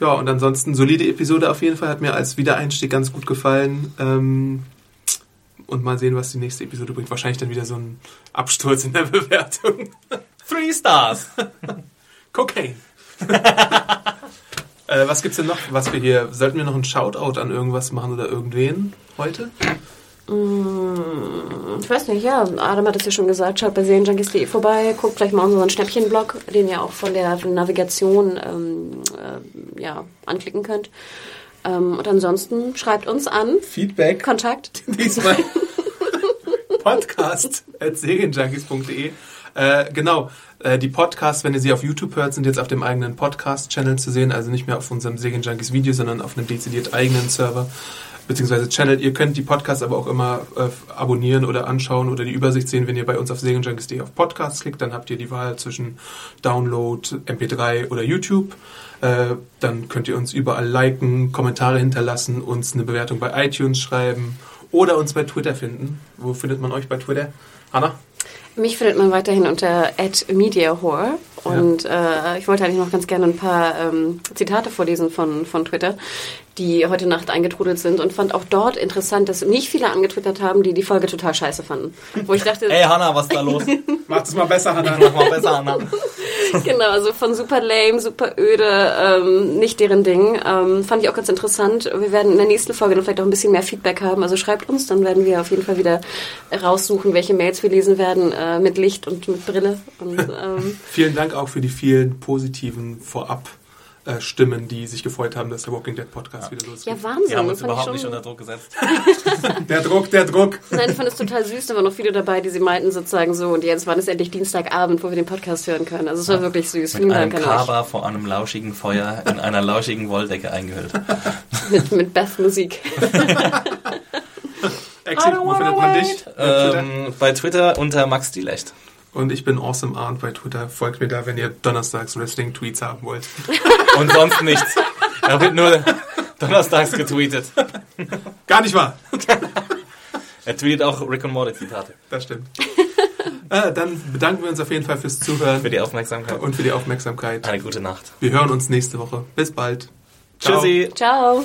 Ja, und ansonsten solide Episode auf jeden Fall. Hat mir als Wiedereinstieg ganz gut gefallen. Ähm, und mal sehen, was die nächste Episode bringt. Wahrscheinlich dann wieder so ein Absturz in der Bewertung. Three Stars. Cocaine. äh, was gibt's denn noch, was wir hier... Sollten wir noch einen Shoutout an irgendwas machen oder irgendwen heute? Ich weiß nicht, ja, Adam hat es ja schon gesagt, schaut bei Serienjunkies.de vorbei, guckt vielleicht mal unseren Schnäppchenblog, den ihr auch von der Navigation ähm, äh, ja, anklicken könnt. Ähm, und ansonsten schreibt uns an. Feedback. Kontakt. Diesmal podcast at serienjunkies.de. Äh, genau, äh, die Podcasts, wenn ihr sie auf YouTube hört, sind jetzt auf dem eigenen Podcast-Channel zu sehen, also nicht mehr auf unserem Serienjunkies Video, sondern auf einem dezidiert eigenen Server beziehungsweise Channel. Ihr könnt die Podcasts aber auch immer äh, abonnieren oder anschauen oder die Übersicht sehen, wenn ihr bei uns auf serienjunkies.de auf Podcasts klickt, dann habt ihr die Wahl zwischen Download, MP3 oder YouTube. Äh, dann könnt ihr uns überall liken, Kommentare hinterlassen, uns eine Bewertung bei iTunes schreiben oder uns bei Twitter finden. Wo findet man euch bei Twitter? Hanna? Mich findet man weiterhin unter @mediahore und äh, ich wollte eigentlich noch ganz gerne ein paar ähm, Zitate vorlesen von, von Twitter, die heute Nacht eingetrudelt sind und fand auch dort interessant, dass nicht viele angetwittert haben, die die Folge total scheiße fanden. Wo ich dachte, Ey, Hanna, was ist da los? Macht es mal besser, Hanna. Mach mal besser, Hanna. genau, also von super lame, super öde, ähm, nicht deren Ding. Ähm, fand ich auch ganz interessant. Wir werden in der nächsten Folge dann vielleicht auch ein bisschen mehr Feedback haben. Also schreibt uns, dann werden wir auf jeden Fall wieder raussuchen, welche Mails wir lesen werden äh, mit Licht und mit Brille. Und, ähm, Vielen Dank auch für die vielen positiven Vorab. Äh, Stimmen, die sich gefreut haben, dass der Walking Dead Podcast wieder losgeht. ja, Wahnsinn. Die haben uns überhaupt schon- nicht unter Druck gesetzt. Der Druck, der Druck. Nein, ich fand es total süß. Da waren noch viele dabei, die sie meinten sozusagen so. Und jetzt war es endlich Dienstagabend, wo wir den Podcast hören können. Also es war wirklich süß. Vielen Mit einem Dank an. Kaba vor einem lauschigen Feuer in einer lauschigen Wolldecke eingehüllt. Mit, mit Beth Musik. Exit, wo findet man dich? Bei Twitter? Ähm, bei Twitter unter Max Dielecht. Und ich bin Awesome Arndt bei Twitter. Folgt mir da, wenn ihr donnerstags Wrestling-Tweets haben wollt. Und sonst nichts. Da wird nur donnerstags getweetet. Gar nicht wahr. Er tweetet auch Rick und Morty Zitate. Das stimmt. äh, dann bedanken wir uns auf jeden Fall fürs Zuhören Für die Aufmerksamkeit. und für die Aufmerksamkeit. Eine gute Nacht. Wir hören uns nächste Woche. Bis bald. Ciao. Tschüssi. Ciao.